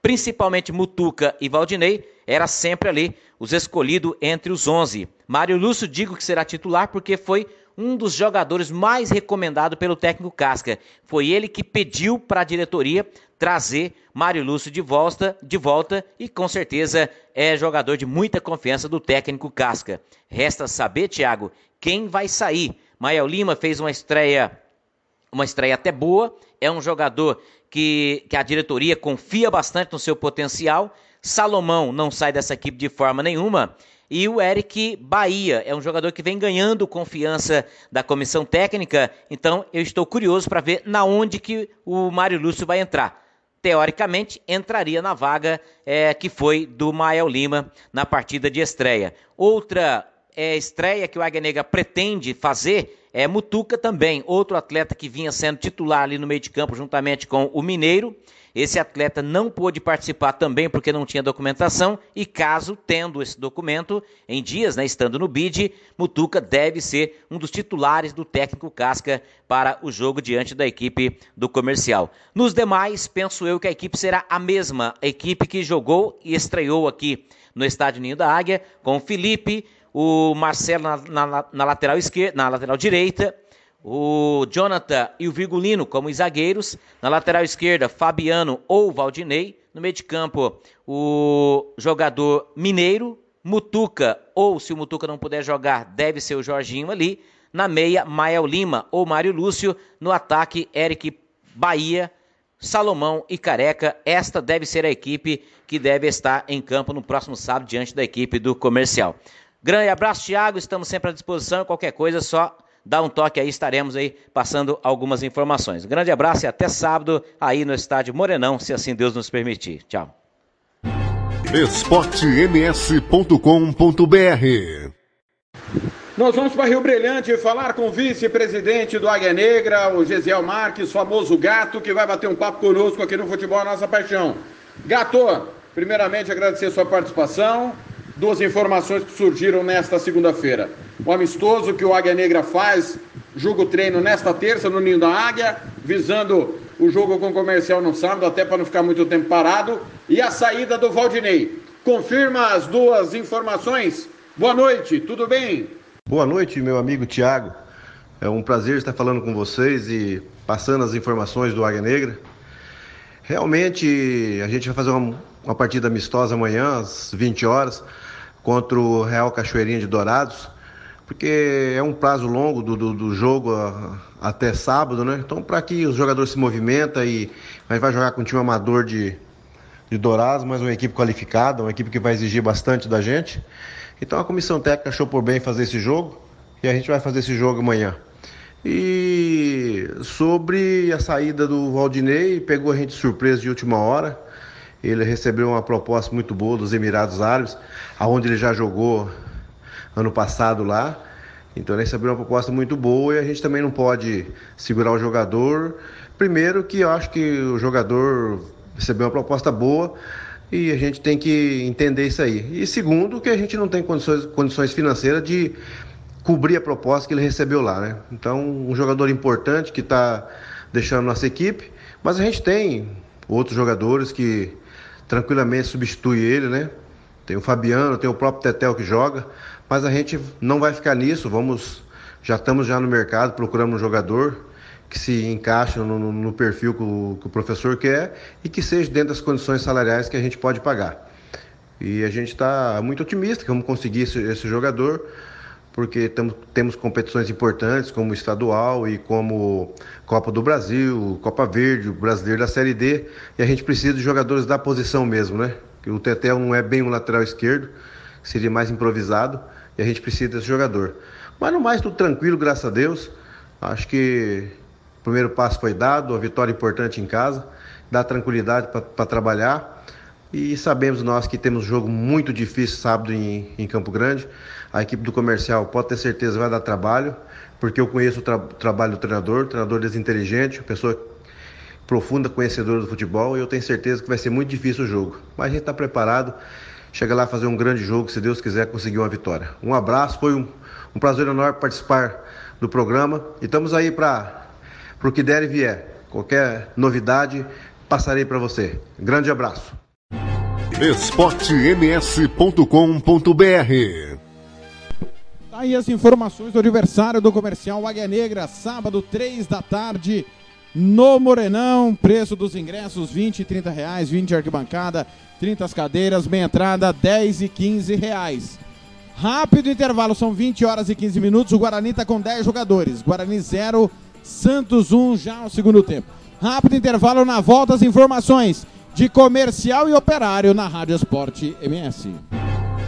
principalmente Mutuca e Valdinei, era sempre ali os escolhidos entre os 11. Mário Lúcio, digo que será titular porque foi um dos jogadores mais recomendados pelo técnico Casca. Foi ele que pediu para a diretoria trazer Mário Lúcio de volta, de volta e com certeza é jogador de muita confiança do técnico Casca. Resta saber, Thiago, quem vai sair. Mael Lima fez uma estreia, uma estreia até boa, é um jogador que, que a diretoria confia bastante no seu potencial. Salomão não sai dessa equipe de forma nenhuma. E o Eric Bahia é um jogador que vem ganhando confiança da comissão técnica. Então eu estou curioso para ver na onde que o Mário Lúcio vai entrar. Teoricamente, entraria na vaga é, que foi do Mael Lima na partida de estreia. Outra é, estreia que o Águia Negra pretende fazer é Mutuca também, outro atleta que vinha sendo titular ali no meio de campo juntamente com o Mineiro. Esse atleta não pôde participar também porque não tinha documentação e caso tendo esse documento em dias, né, estando no BID, Mutuca deve ser um dos titulares do técnico Casca para o jogo diante da equipe do comercial. Nos demais, penso eu que a equipe será a mesma, a equipe que jogou e estreou aqui no Estádio Ninho da Águia, com o Felipe, o Marcelo na, na, na lateral esquerda, na lateral direita, o Jonathan e o Virgulino como os zagueiros. Na lateral esquerda, Fabiano ou Valdinei. No meio de campo, o jogador Mineiro, Mutuca, ou se o Mutuca não puder jogar, deve ser o Jorginho ali. Na meia, Mael Lima ou Mário Lúcio. No ataque, Eric Bahia, Salomão e Careca. Esta deve ser a equipe que deve estar em campo no próximo sábado diante da equipe do comercial. Grande abraço, Thiago. Estamos sempre à disposição. Qualquer coisa, só dá um toque aí, estaremos aí passando algumas informações. Um grande abraço e até sábado aí no estádio Morenão, se assim Deus nos permitir. Tchau. esportems.com.br Nós vamos para Rio Brilhante falar com o vice-presidente do Águia Negra, o Gesiel Marques, famoso gato, que vai bater um papo conosco aqui no Futebol a Nossa Paixão. Gato, primeiramente agradecer a sua participação duas informações que surgiram nesta segunda-feira. O amistoso que o Águia Negra faz, jogo treino nesta terça no Ninho da Águia, visando o jogo com o comercial no sábado, até para não ficar muito tempo parado, e a saída do Valdinei. Confirma as duas informações? Boa noite, tudo bem? Boa noite, meu amigo Tiago. É um prazer estar falando com vocês e passando as informações do Águia Negra. Realmente, a gente vai fazer uma, uma partida amistosa amanhã, às 20 horas contra o Real Cachoeirinha de Dourados, porque é um prazo longo do, do, do jogo a, até sábado, né? Então, para que os jogadores se movimentem e gente vai jogar com um time amador de, de Dourados, mas uma equipe qualificada, uma equipe que vai exigir bastante da gente. Então, a comissão técnica achou por bem fazer esse jogo e a gente vai fazer esse jogo amanhã. E sobre a saída do Valdinei, pegou a gente surpresa de última hora. Ele recebeu uma proposta muito boa dos Emirados Árabes, aonde ele já jogou ano passado lá. Então ele recebeu uma proposta muito boa e a gente também não pode segurar o jogador. Primeiro que eu acho que o jogador recebeu uma proposta boa e a gente tem que entender isso aí. E segundo que a gente não tem condições, condições financeiras de cobrir a proposta que ele recebeu lá, né? Então um jogador importante que está deixando nossa equipe, mas a gente tem outros jogadores que tranquilamente substituem ele, né? Tem o Fabiano, tem o próprio Tetel que joga, mas a gente não vai ficar nisso, vamos, já estamos já no mercado, procuramos um jogador que se encaixe no, no- perfil que o, que o professor quer e que seja dentro das condições salariais que a gente pode pagar. E a gente está muito otimista que vamos conseguir esse, esse jogador, porque tamo, temos competições importantes como estadual e como Copa do Brasil, Copa Verde, Brasileiro da Série D, e a gente precisa de jogadores da posição mesmo, né? Que o Tetel não é bem um lateral esquerdo, seria mais improvisado, e a gente precisa desse jogador. Mas no mais, tudo tranquilo, graças a Deus. Acho que o primeiro passo foi dado, a vitória importante em casa, dá tranquilidade para trabalhar. E sabemos nós que temos um jogo muito difícil sábado em, em Campo Grande. A equipe do comercial pode ter certeza vai dar trabalho, porque eu conheço o tra- trabalho do treinador, treinador desinteligente, pessoa profunda conhecedora do futebol, e eu tenho certeza que vai ser muito difícil o jogo. Mas a gente está preparado, chega lá fazer um grande jogo, se Deus quiser conseguir uma vitória. Um abraço, foi um, um prazer enorme participar do programa e estamos aí para o que der e vier. Qualquer novidade, passarei para você. Grande abraço. esportems.com.br Tá aí as informações do aniversário do comercial Águia Negra, sábado, 3 da tarde, no Morenão. Preço dos ingressos: 20 e 30 reais, 20 de arquibancada, 30 as cadeiras, meia entrada, 10 e 15 reais. Rápido intervalo, são 20 horas e 15 minutos. O Guarani está com 10 jogadores. Guarani 0, Santos 1 já no segundo tempo. Rápido intervalo na volta, as informações de comercial e operário na Rádio Esporte MS.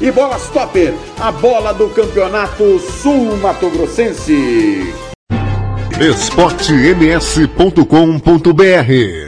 E Bola Stopper, a bola do Campeonato Sul Mato Grossense. esportems.com.br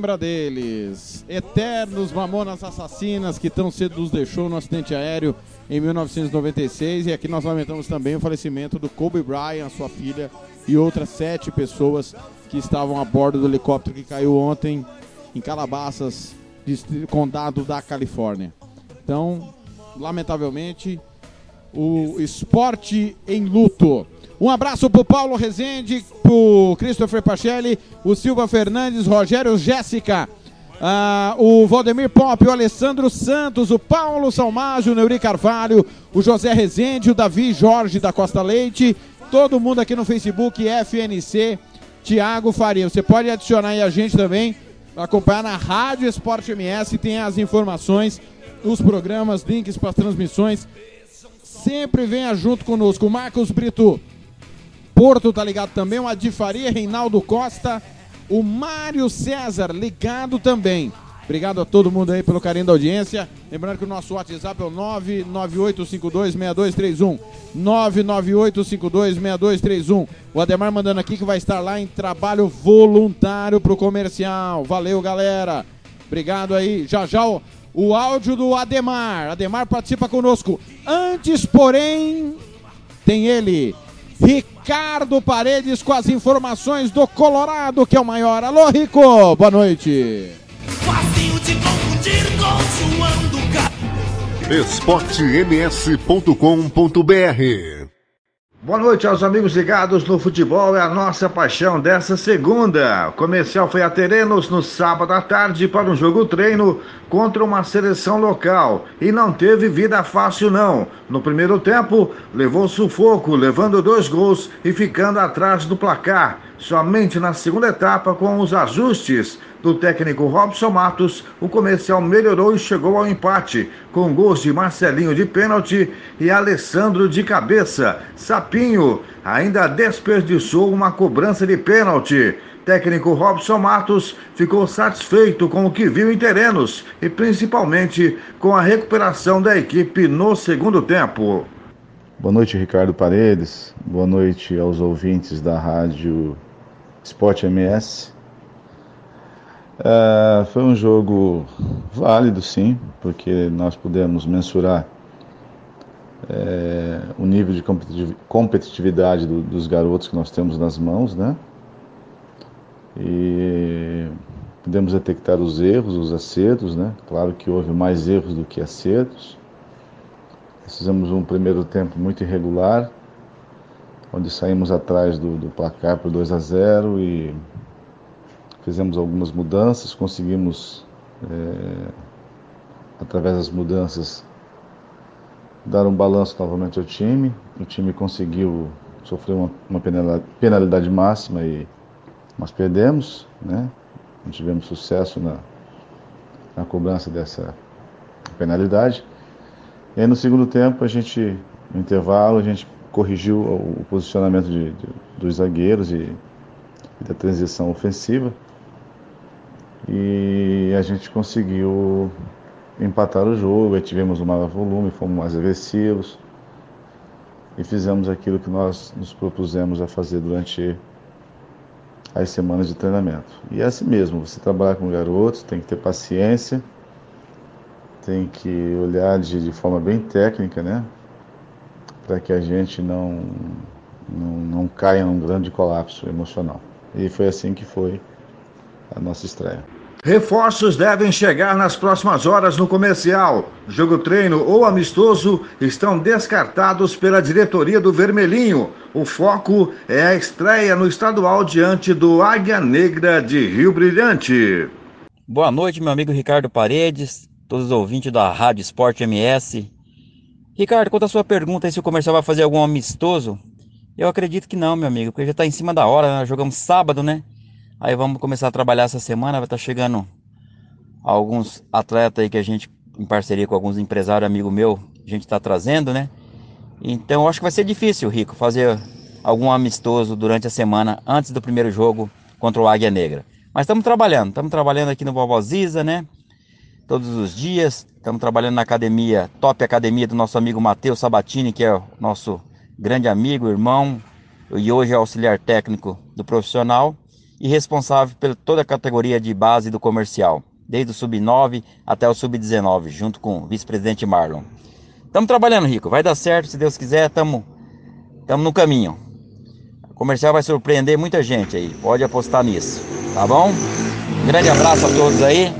lembra deles? Eternos Mamonas Assassinas que tão cedo nos deixou no acidente aéreo em 1996 e aqui nós lamentamos também o falecimento do Kobe Bryant, sua filha e outras sete pessoas que estavam a bordo do helicóptero que caiu ontem em Calabasas, condado da Califórnia. Então, lamentavelmente, o esporte em luto. Um abraço pro Paulo Rezende, pro Christopher Pachelli, o Silva Fernandes, Rogério Jéssica, ah, o Valdemir Pop, o Alessandro Santos, o Paulo Salmágio, o Neuri Carvalho, o José Rezende, o Davi Jorge da Costa Leite, todo mundo aqui no Facebook, FNC, Tiago Faria. Você pode adicionar aí a gente também, acompanhar na Rádio Esporte MS, tem as informações, os programas, links para as transmissões. Sempre venha junto conosco. Marcos Brito Porto tá ligado também, o Adi Faria, Reinaldo Costa, o Mário César ligado também. Obrigado a todo mundo aí pelo carinho da audiência. Lembrando que o nosso WhatsApp é o 998526231. 998526231. O Ademar mandando aqui que vai estar lá em trabalho voluntário pro comercial. Valeu, galera. Obrigado aí. Já já o, o áudio do Ademar. Ademar participa conosco. Antes, porém, tem ele, Ricardo Paredes, com as informações do Colorado, que é o maior. Alô, Rico, boa noite. Esportems.com.br Boa noite aos amigos ligados no futebol, é a nossa paixão dessa segunda. O comercial foi a Terenos no sábado à tarde para um jogo treino contra uma seleção local e não teve vida fácil não. No primeiro tempo, levou sufoco, levando dois gols e ficando atrás do placar. Somente na segunda etapa, com os ajustes do técnico Robson Matos, o comercial melhorou e chegou ao empate, com gols de Marcelinho de pênalti e Alessandro de cabeça. Sapinho ainda desperdiçou uma cobrança de pênalti. Técnico Robson Matos ficou satisfeito com o que viu em terrenos e principalmente com a recuperação da equipe no segundo tempo. Boa noite, Ricardo Paredes. Boa noite aos ouvintes da rádio Sport MS. Uh, foi um jogo válido, sim, porque nós pudemos mensurar é, o nível de competitividade do, dos garotos que nós temos nas mãos, né? E pudemos detectar os erros, os acertos, né? Claro que houve mais erros do que acertos. fizemos um primeiro tempo muito irregular, onde saímos atrás do, do placar por 2 a 0 e fizemos algumas mudanças, conseguimos, é, através das mudanças, dar um balanço novamente ao time. O time conseguiu sofrer uma, uma penalidade, máxima e nós perdemos, né? Não tivemos sucesso na, na cobrança dessa penalidade. E aí no segundo tempo, a gente, no intervalo, a gente corrigiu o posicionamento de, de, dos zagueiros e, e da transição ofensiva e a gente conseguiu empatar o jogo, aí tivemos um maior volume, fomos mais agressivos e fizemos aquilo que nós nos propusemos a fazer durante as semanas de treinamento. E é assim mesmo, você trabalhar com garotos, tem que ter paciência, tem que olhar de, de forma bem técnica, né? Para que a gente não, não, não caia num grande colapso emocional. E foi assim que foi a nossa estreia. Reforços devem chegar nas próximas horas no comercial. Jogo treino ou amistoso estão descartados pela diretoria do Vermelhinho. O foco é a estreia no estadual diante do Águia Negra de Rio Brilhante. Boa noite, meu amigo Ricardo Paredes, todos os ouvintes da Rádio Esporte MS. Ricardo, quanto à sua pergunta se o comercial vai fazer algum amistoso, eu acredito que não, meu amigo, porque já está em cima da hora, né? jogamos sábado, né? Aí vamos começar a trabalhar essa semana, vai estar tá chegando alguns atletas aí que a gente, em parceria com alguns empresários, amigo meu, a gente está trazendo, né? Então acho que vai ser difícil, Rico, fazer algum amistoso durante a semana antes do primeiro jogo contra o Águia Negra. Mas estamos trabalhando, estamos trabalhando aqui no Vovoziza, né? Todos os dias, estamos trabalhando na academia, top academia do nosso amigo Matheus Sabatini, que é o nosso grande amigo, irmão, e hoje é auxiliar técnico do profissional e responsável por toda a categoria de base do comercial, desde o sub-9 até o sub-19, junto com o vice-presidente Marlon. Estamos trabalhando, Rico, vai dar certo, se Deus quiser, estamos no caminho. O comercial vai surpreender muita gente aí, pode apostar nisso, tá bom? Um grande abraço a todos aí,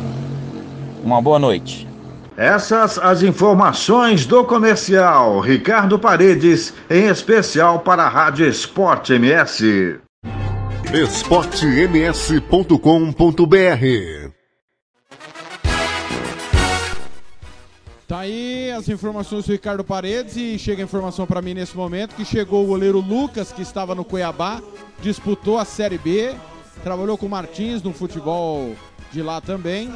uma boa noite. Essas as informações do comercial. Ricardo Paredes, em especial para a Rádio Esporte MS esportems.com.br Tá aí as informações do Ricardo Paredes e chega a informação para mim nesse momento que chegou o goleiro Lucas, que estava no Cuiabá, disputou a Série B, trabalhou com o Martins no futebol de lá também.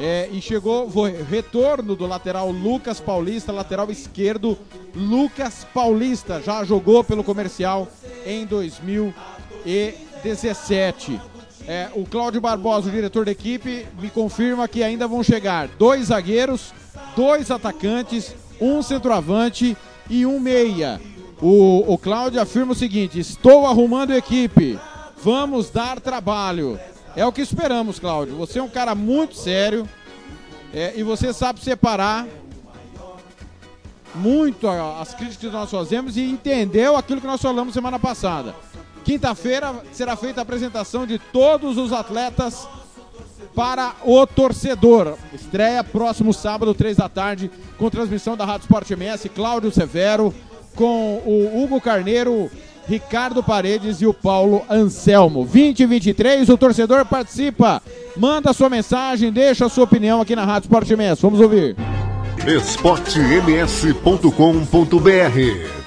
É, e chegou o retorno do lateral Lucas Paulista, lateral esquerdo Lucas Paulista, já jogou pelo comercial em 2000 17. É, o Cláudio Barbosa, o diretor da equipe, me confirma que ainda vão chegar dois zagueiros, dois atacantes, um centroavante e um meia. O, o Cláudio afirma o seguinte: estou arrumando equipe, vamos dar trabalho. É o que esperamos, Cláudio. Você é um cara muito sério é, e você sabe separar muito as críticas que nós fazemos e entendeu aquilo que nós falamos semana passada. Quinta-feira será feita a apresentação de todos os atletas para o torcedor. Estreia próximo sábado, três da tarde, com transmissão da Rádio Sport MS, Cláudio Severo, com o Hugo Carneiro, Ricardo Paredes e o Paulo Anselmo. 2023, o torcedor participa. Manda sua mensagem, deixa a sua opinião aqui na Rádio Sport MS. Vamos ouvir. esportems.com.br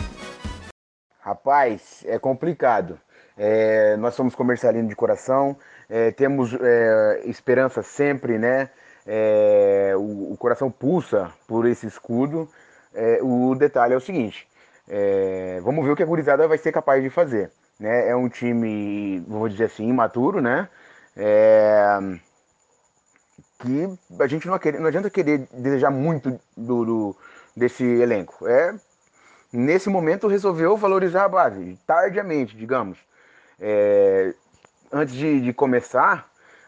Rapaz, é complicado. É, nós somos comercialinos de coração, é, temos é, esperança sempre, né? É, o, o, coração pulsa por esse escudo. É, o detalhe é o seguinte: é, vamos ver o que a gurizada vai ser capaz de fazer. Né? É um time, vou dizer assim, imaturo, né? que a gente não, não adianta querer desejar muito do, do desse elenco. É nesse momento resolveu valorizar a base, tardiamente, digamos. É, antes de, de começar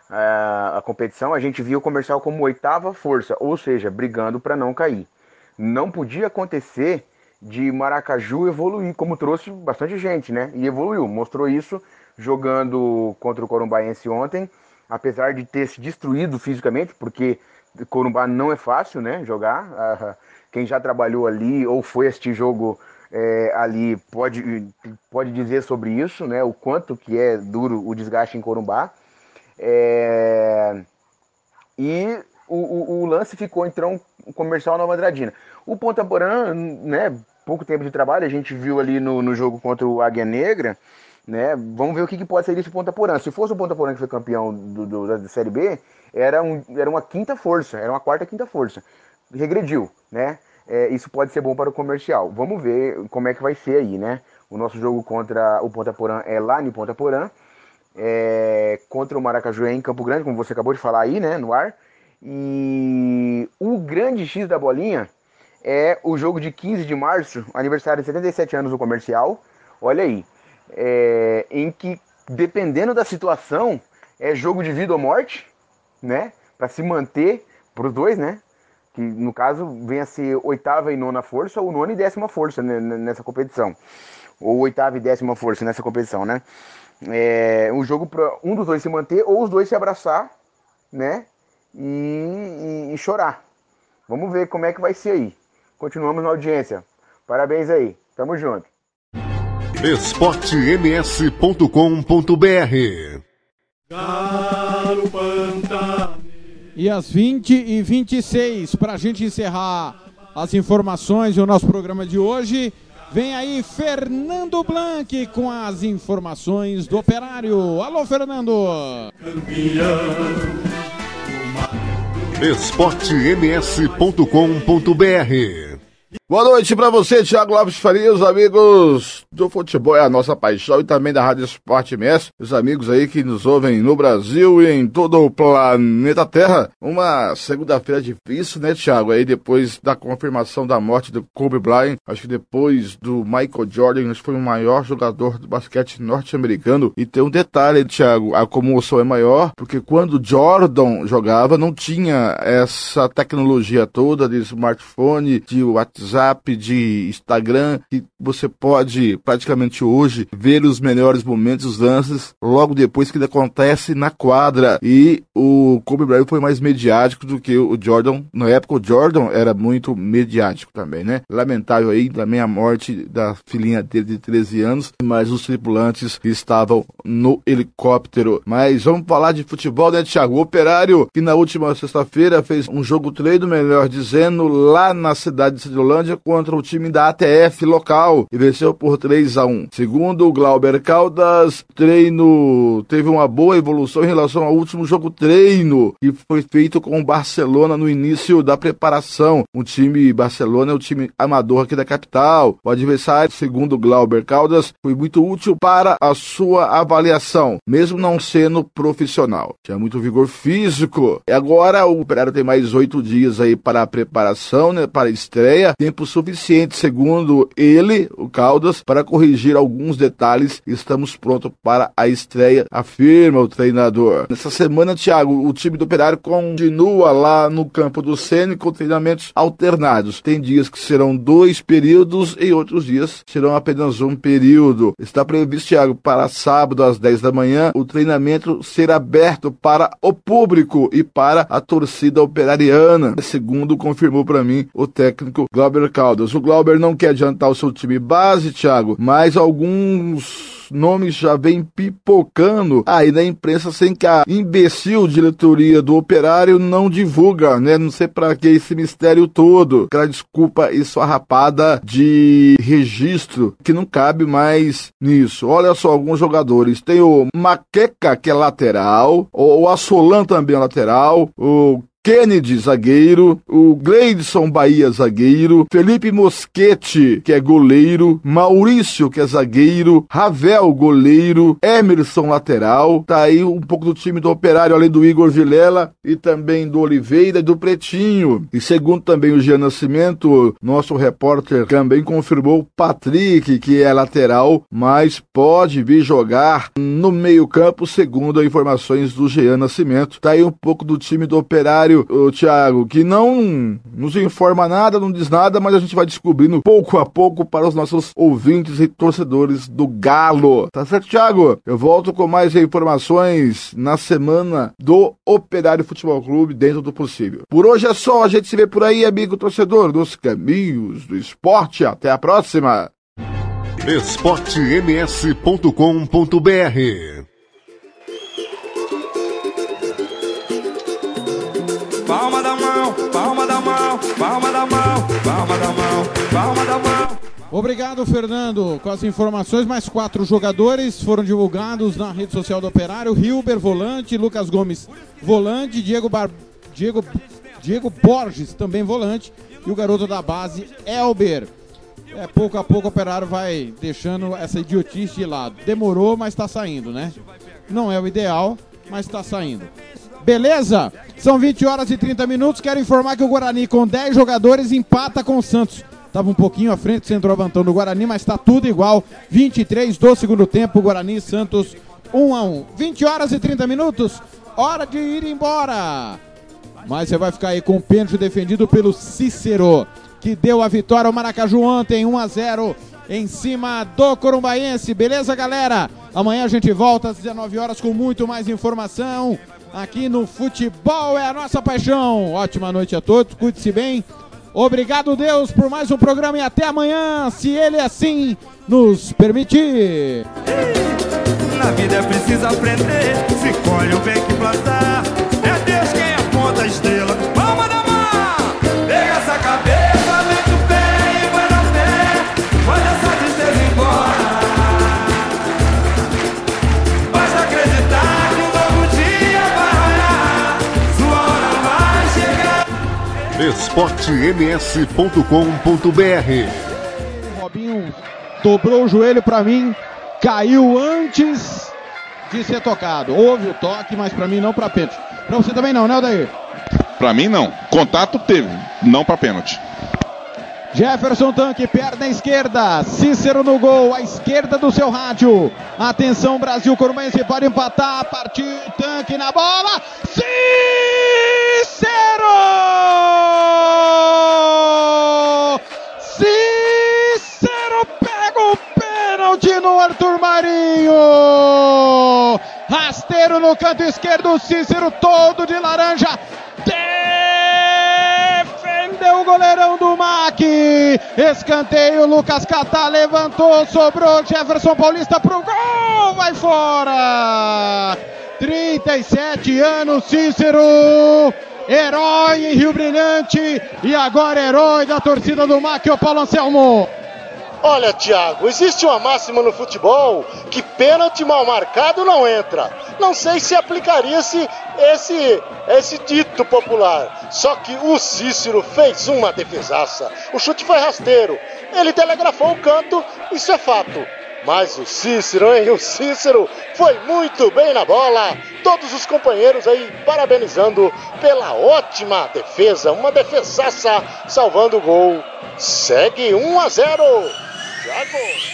a, a, competição, a gente viu o comercial como oitava força, ou seja, brigando para não cair. Não podia acontecer de Maracaju evoluir, como trouxe bastante gente, né? E evoluiu, mostrou isso jogando contra o Corumbaense ontem, apesar de ter se destruído fisicamente, porque Corumbá não é fácil, né? Jogar. Quem já trabalhou ali ou foi assistir jogo é, ali pode, pode dizer sobre isso, né? O quanto que é duro o desgaste em Corumbá. É... E o, o, o, lance ficou então comercial Nova Andradina. O Ponta Porã, né? Pouco tempo de trabalho, a gente viu ali no, no jogo contra o Águia Negra, né? Vamos ver o que, que pode ser desse Ponta Porã. Se fosse o Ponta Porã que foi campeão do, do, da Série B, era, um, era uma quinta força, era uma quarta, quinta força. Regrediu, né? É, isso pode ser bom para o comercial. Vamos ver como é que vai ser aí, né? O nosso jogo contra o Ponta Porã é lá em Ponta Porã, é, contra o Maracaju em Campo Grande, como você acabou de falar aí, né, no ar. E o grande X da bolinha é o jogo de 15 de março, aniversário de 77 anos do comercial. Olha aí, é, em que dependendo da situação é jogo de vida ou morte, né? Para se manter para os dois, né? Que no caso vem a ser oitava e nona força, ou nona e décima força né, nessa competição. Ou oitava e décima força nessa competição, né? É um jogo para um dos dois se manter ou os dois se abraçar, né? E, e, e chorar. Vamos ver como é que vai ser aí. Continuamos na audiência. Parabéns aí. Tamo junto. esportems.com.br e às 20 e 26 para a gente encerrar as informações e o nosso programa de hoje. Vem aí Fernando Blanc com as informações do operário. Alô, Fernando! esportems.com.br Boa noite para você, Thiago Lopes Faria, os amigos do futebol é a nossa paixão e também da Rádio Esporte MS, os amigos aí que nos ouvem no Brasil e em todo o planeta Terra. Uma segunda-feira difícil, né, Thiago? Aí depois da confirmação da morte do Kobe Bryant, acho que depois do Michael Jordan, acho que foi o maior jogador do basquete norte-americano. E tem um detalhe, Thiago, a comoção é maior, porque quando Jordan jogava não tinha essa tecnologia toda de smartphone, de WhatsApp WhatsApp, de Instagram, que você pode praticamente hoje ver os melhores momentos, os lances, logo depois que ele acontece na quadra. E o Kobe Bryant foi mais mediático do que o Jordan. Na época, o Jordan era muito mediático também, né? Lamentável aí também a morte da filhinha dele de 13 anos, mas os tripulantes estavam no helicóptero. Mas vamos falar de futebol, né, Thiago? O Operário, que na última sexta-feira fez um jogo treino, melhor dizendo, lá na cidade de Cidolândia, contra o time da ATF local e venceu por 3 a 1. Segundo Glauber Caldas, treino teve uma boa evolução em relação ao último jogo treino que foi feito com o Barcelona no início da preparação. O time Barcelona é o time amador aqui da capital. O adversário, segundo Glauber Caldas, foi muito útil para a sua avaliação, mesmo não sendo profissional. Tinha muito vigor físico. E agora o Operário tem mais oito dias aí para a preparação, né, para a estreia. Tem tempo suficiente, segundo ele, o Caldas, para corrigir alguns detalhes. Estamos prontos para a estreia, afirma o treinador. Nessa semana, Thiago, o time do Operário continua lá no campo do Sene com treinamentos alternados. Tem dias que serão dois períodos e outros dias serão apenas um período. Está previsto, Thiago, para sábado às 10 da manhã, o treinamento ser aberto para o público e para a torcida operariana, segundo confirmou para mim o técnico Glauber Caldas. O Glauber não quer adiantar o seu time base, Thiago, mas alguns nomes já vêm pipocando aí na imprensa sem que a imbecil diretoria do operário não divulga, né? Não sei para que esse mistério todo. Aquela desculpa esfarrapada de registro que não cabe mais nisso. Olha só alguns jogadores. Tem o Maqueca, que é lateral, o Assolan também é lateral, o Kennedy, zagueiro, o Gleidson Bahia, zagueiro, Felipe Mosquete, que é goleiro, Maurício, que é zagueiro, Ravel, goleiro, Emerson, lateral, tá aí um pouco do time do Operário, além do Igor Vilela e também do Oliveira e do Pretinho. E segundo também o Jean Nascimento, nosso repórter também confirmou Patrick, que é lateral, mas pode vir jogar no meio campo, segundo informações do Jean Nascimento. Tá aí um pouco do time do Operário o Thiago, que não nos informa nada, não diz nada, mas a gente vai descobrindo pouco a pouco para os nossos ouvintes e torcedores do Galo. Tá certo, Thiago? Eu volto com mais informações na semana do Operário Futebol Clube dentro do possível. Por hoje é só, a gente se vê por aí, amigo torcedor, nos caminhos do esporte. Até a próxima! esportems.com.br palma da mão, palma da mão. Obrigado, Fernando. Com as informações, mais quatro jogadores foram divulgados na rede social do Operário: Hilber, volante, Lucas Gomes, volante, Diego, Bar... Diego... Diego Borges, também volante, e o garoto da base, Elber. É, pouco a pouco o Operário vai deixando essa idiotice de lado. Demorou, mas está saindo, né? Não é o ideal, mas está saindo. Beleza? São 20 horas e 30 minutos. Quero informar que o Guarani, com 10 jogadores, empata com o Santos. Estava um pouquinho à frente, centroavantão do Guarani, mas está tudo igual. 23 do segundo tempo, Guarani Santos 1 a 1. 20 horas e 30 minutos. Hora de ir embora. Mas você vai ficar aí com o pênalti defendido pelo Cícero, que deu a vitória ao Maracaju ontem, 1 a 0 em cima do Corumbaense. Beleza, galera? Amanhã a gente volta às 19 horas com muito mais informação aqui no Futebol é a nossa paixão. Ótima noite a todos, cuide-se bem. Obrigado, Deus, por mais um programa e até amanhã, se Ele assim nos permitir. Na vida é preciso aprender, se colhe o bem que plantar. esportems.com.br Robinho dobrou o joelho pra mim, caiu antes de ser tocado. Houve o toque, mas pra mim não pra pênalti. Pra você também não, né, Odair? Pra mim não. Contato teve, não pra pênalti. Jefferson Tanque, perna esquerda. Cícero no gol, à esquerda do seu rádio. Atenção, Brasil Corumbense pode empatar. Partiu Tanque na bola. Cícero! Cícero pega o pênalti no Arthur Marinho. Rasteiro no canto esquerdo. Cícero todo de laranja. Defendeu o goleirão do MAC. Escanteio, Lucas Catá levantou, sobrou Jefferson Paulista pro gol, vai fora. 37 anos, Cícero. Herói em Rio Brilhante e agora herói da torcida do MAC, o Paulo Anselmo. Olha, Thiago, existe uma máxima no futebol que pênalti mal marcado não entra. Não sei se aplicaria esse, esse, esse dito popular. Só que o Cícero fez uma defesaça. O chute foi rasteiro. Ele telegrafou o canto, isso é fato. Mas o Cícero, hein? O Cícero foi muito bem na bola. Todos os companheiros aí parabenizando pela ótima defesa. Uma defesaça salvando o gol. Segue 1 a 0. Thiago.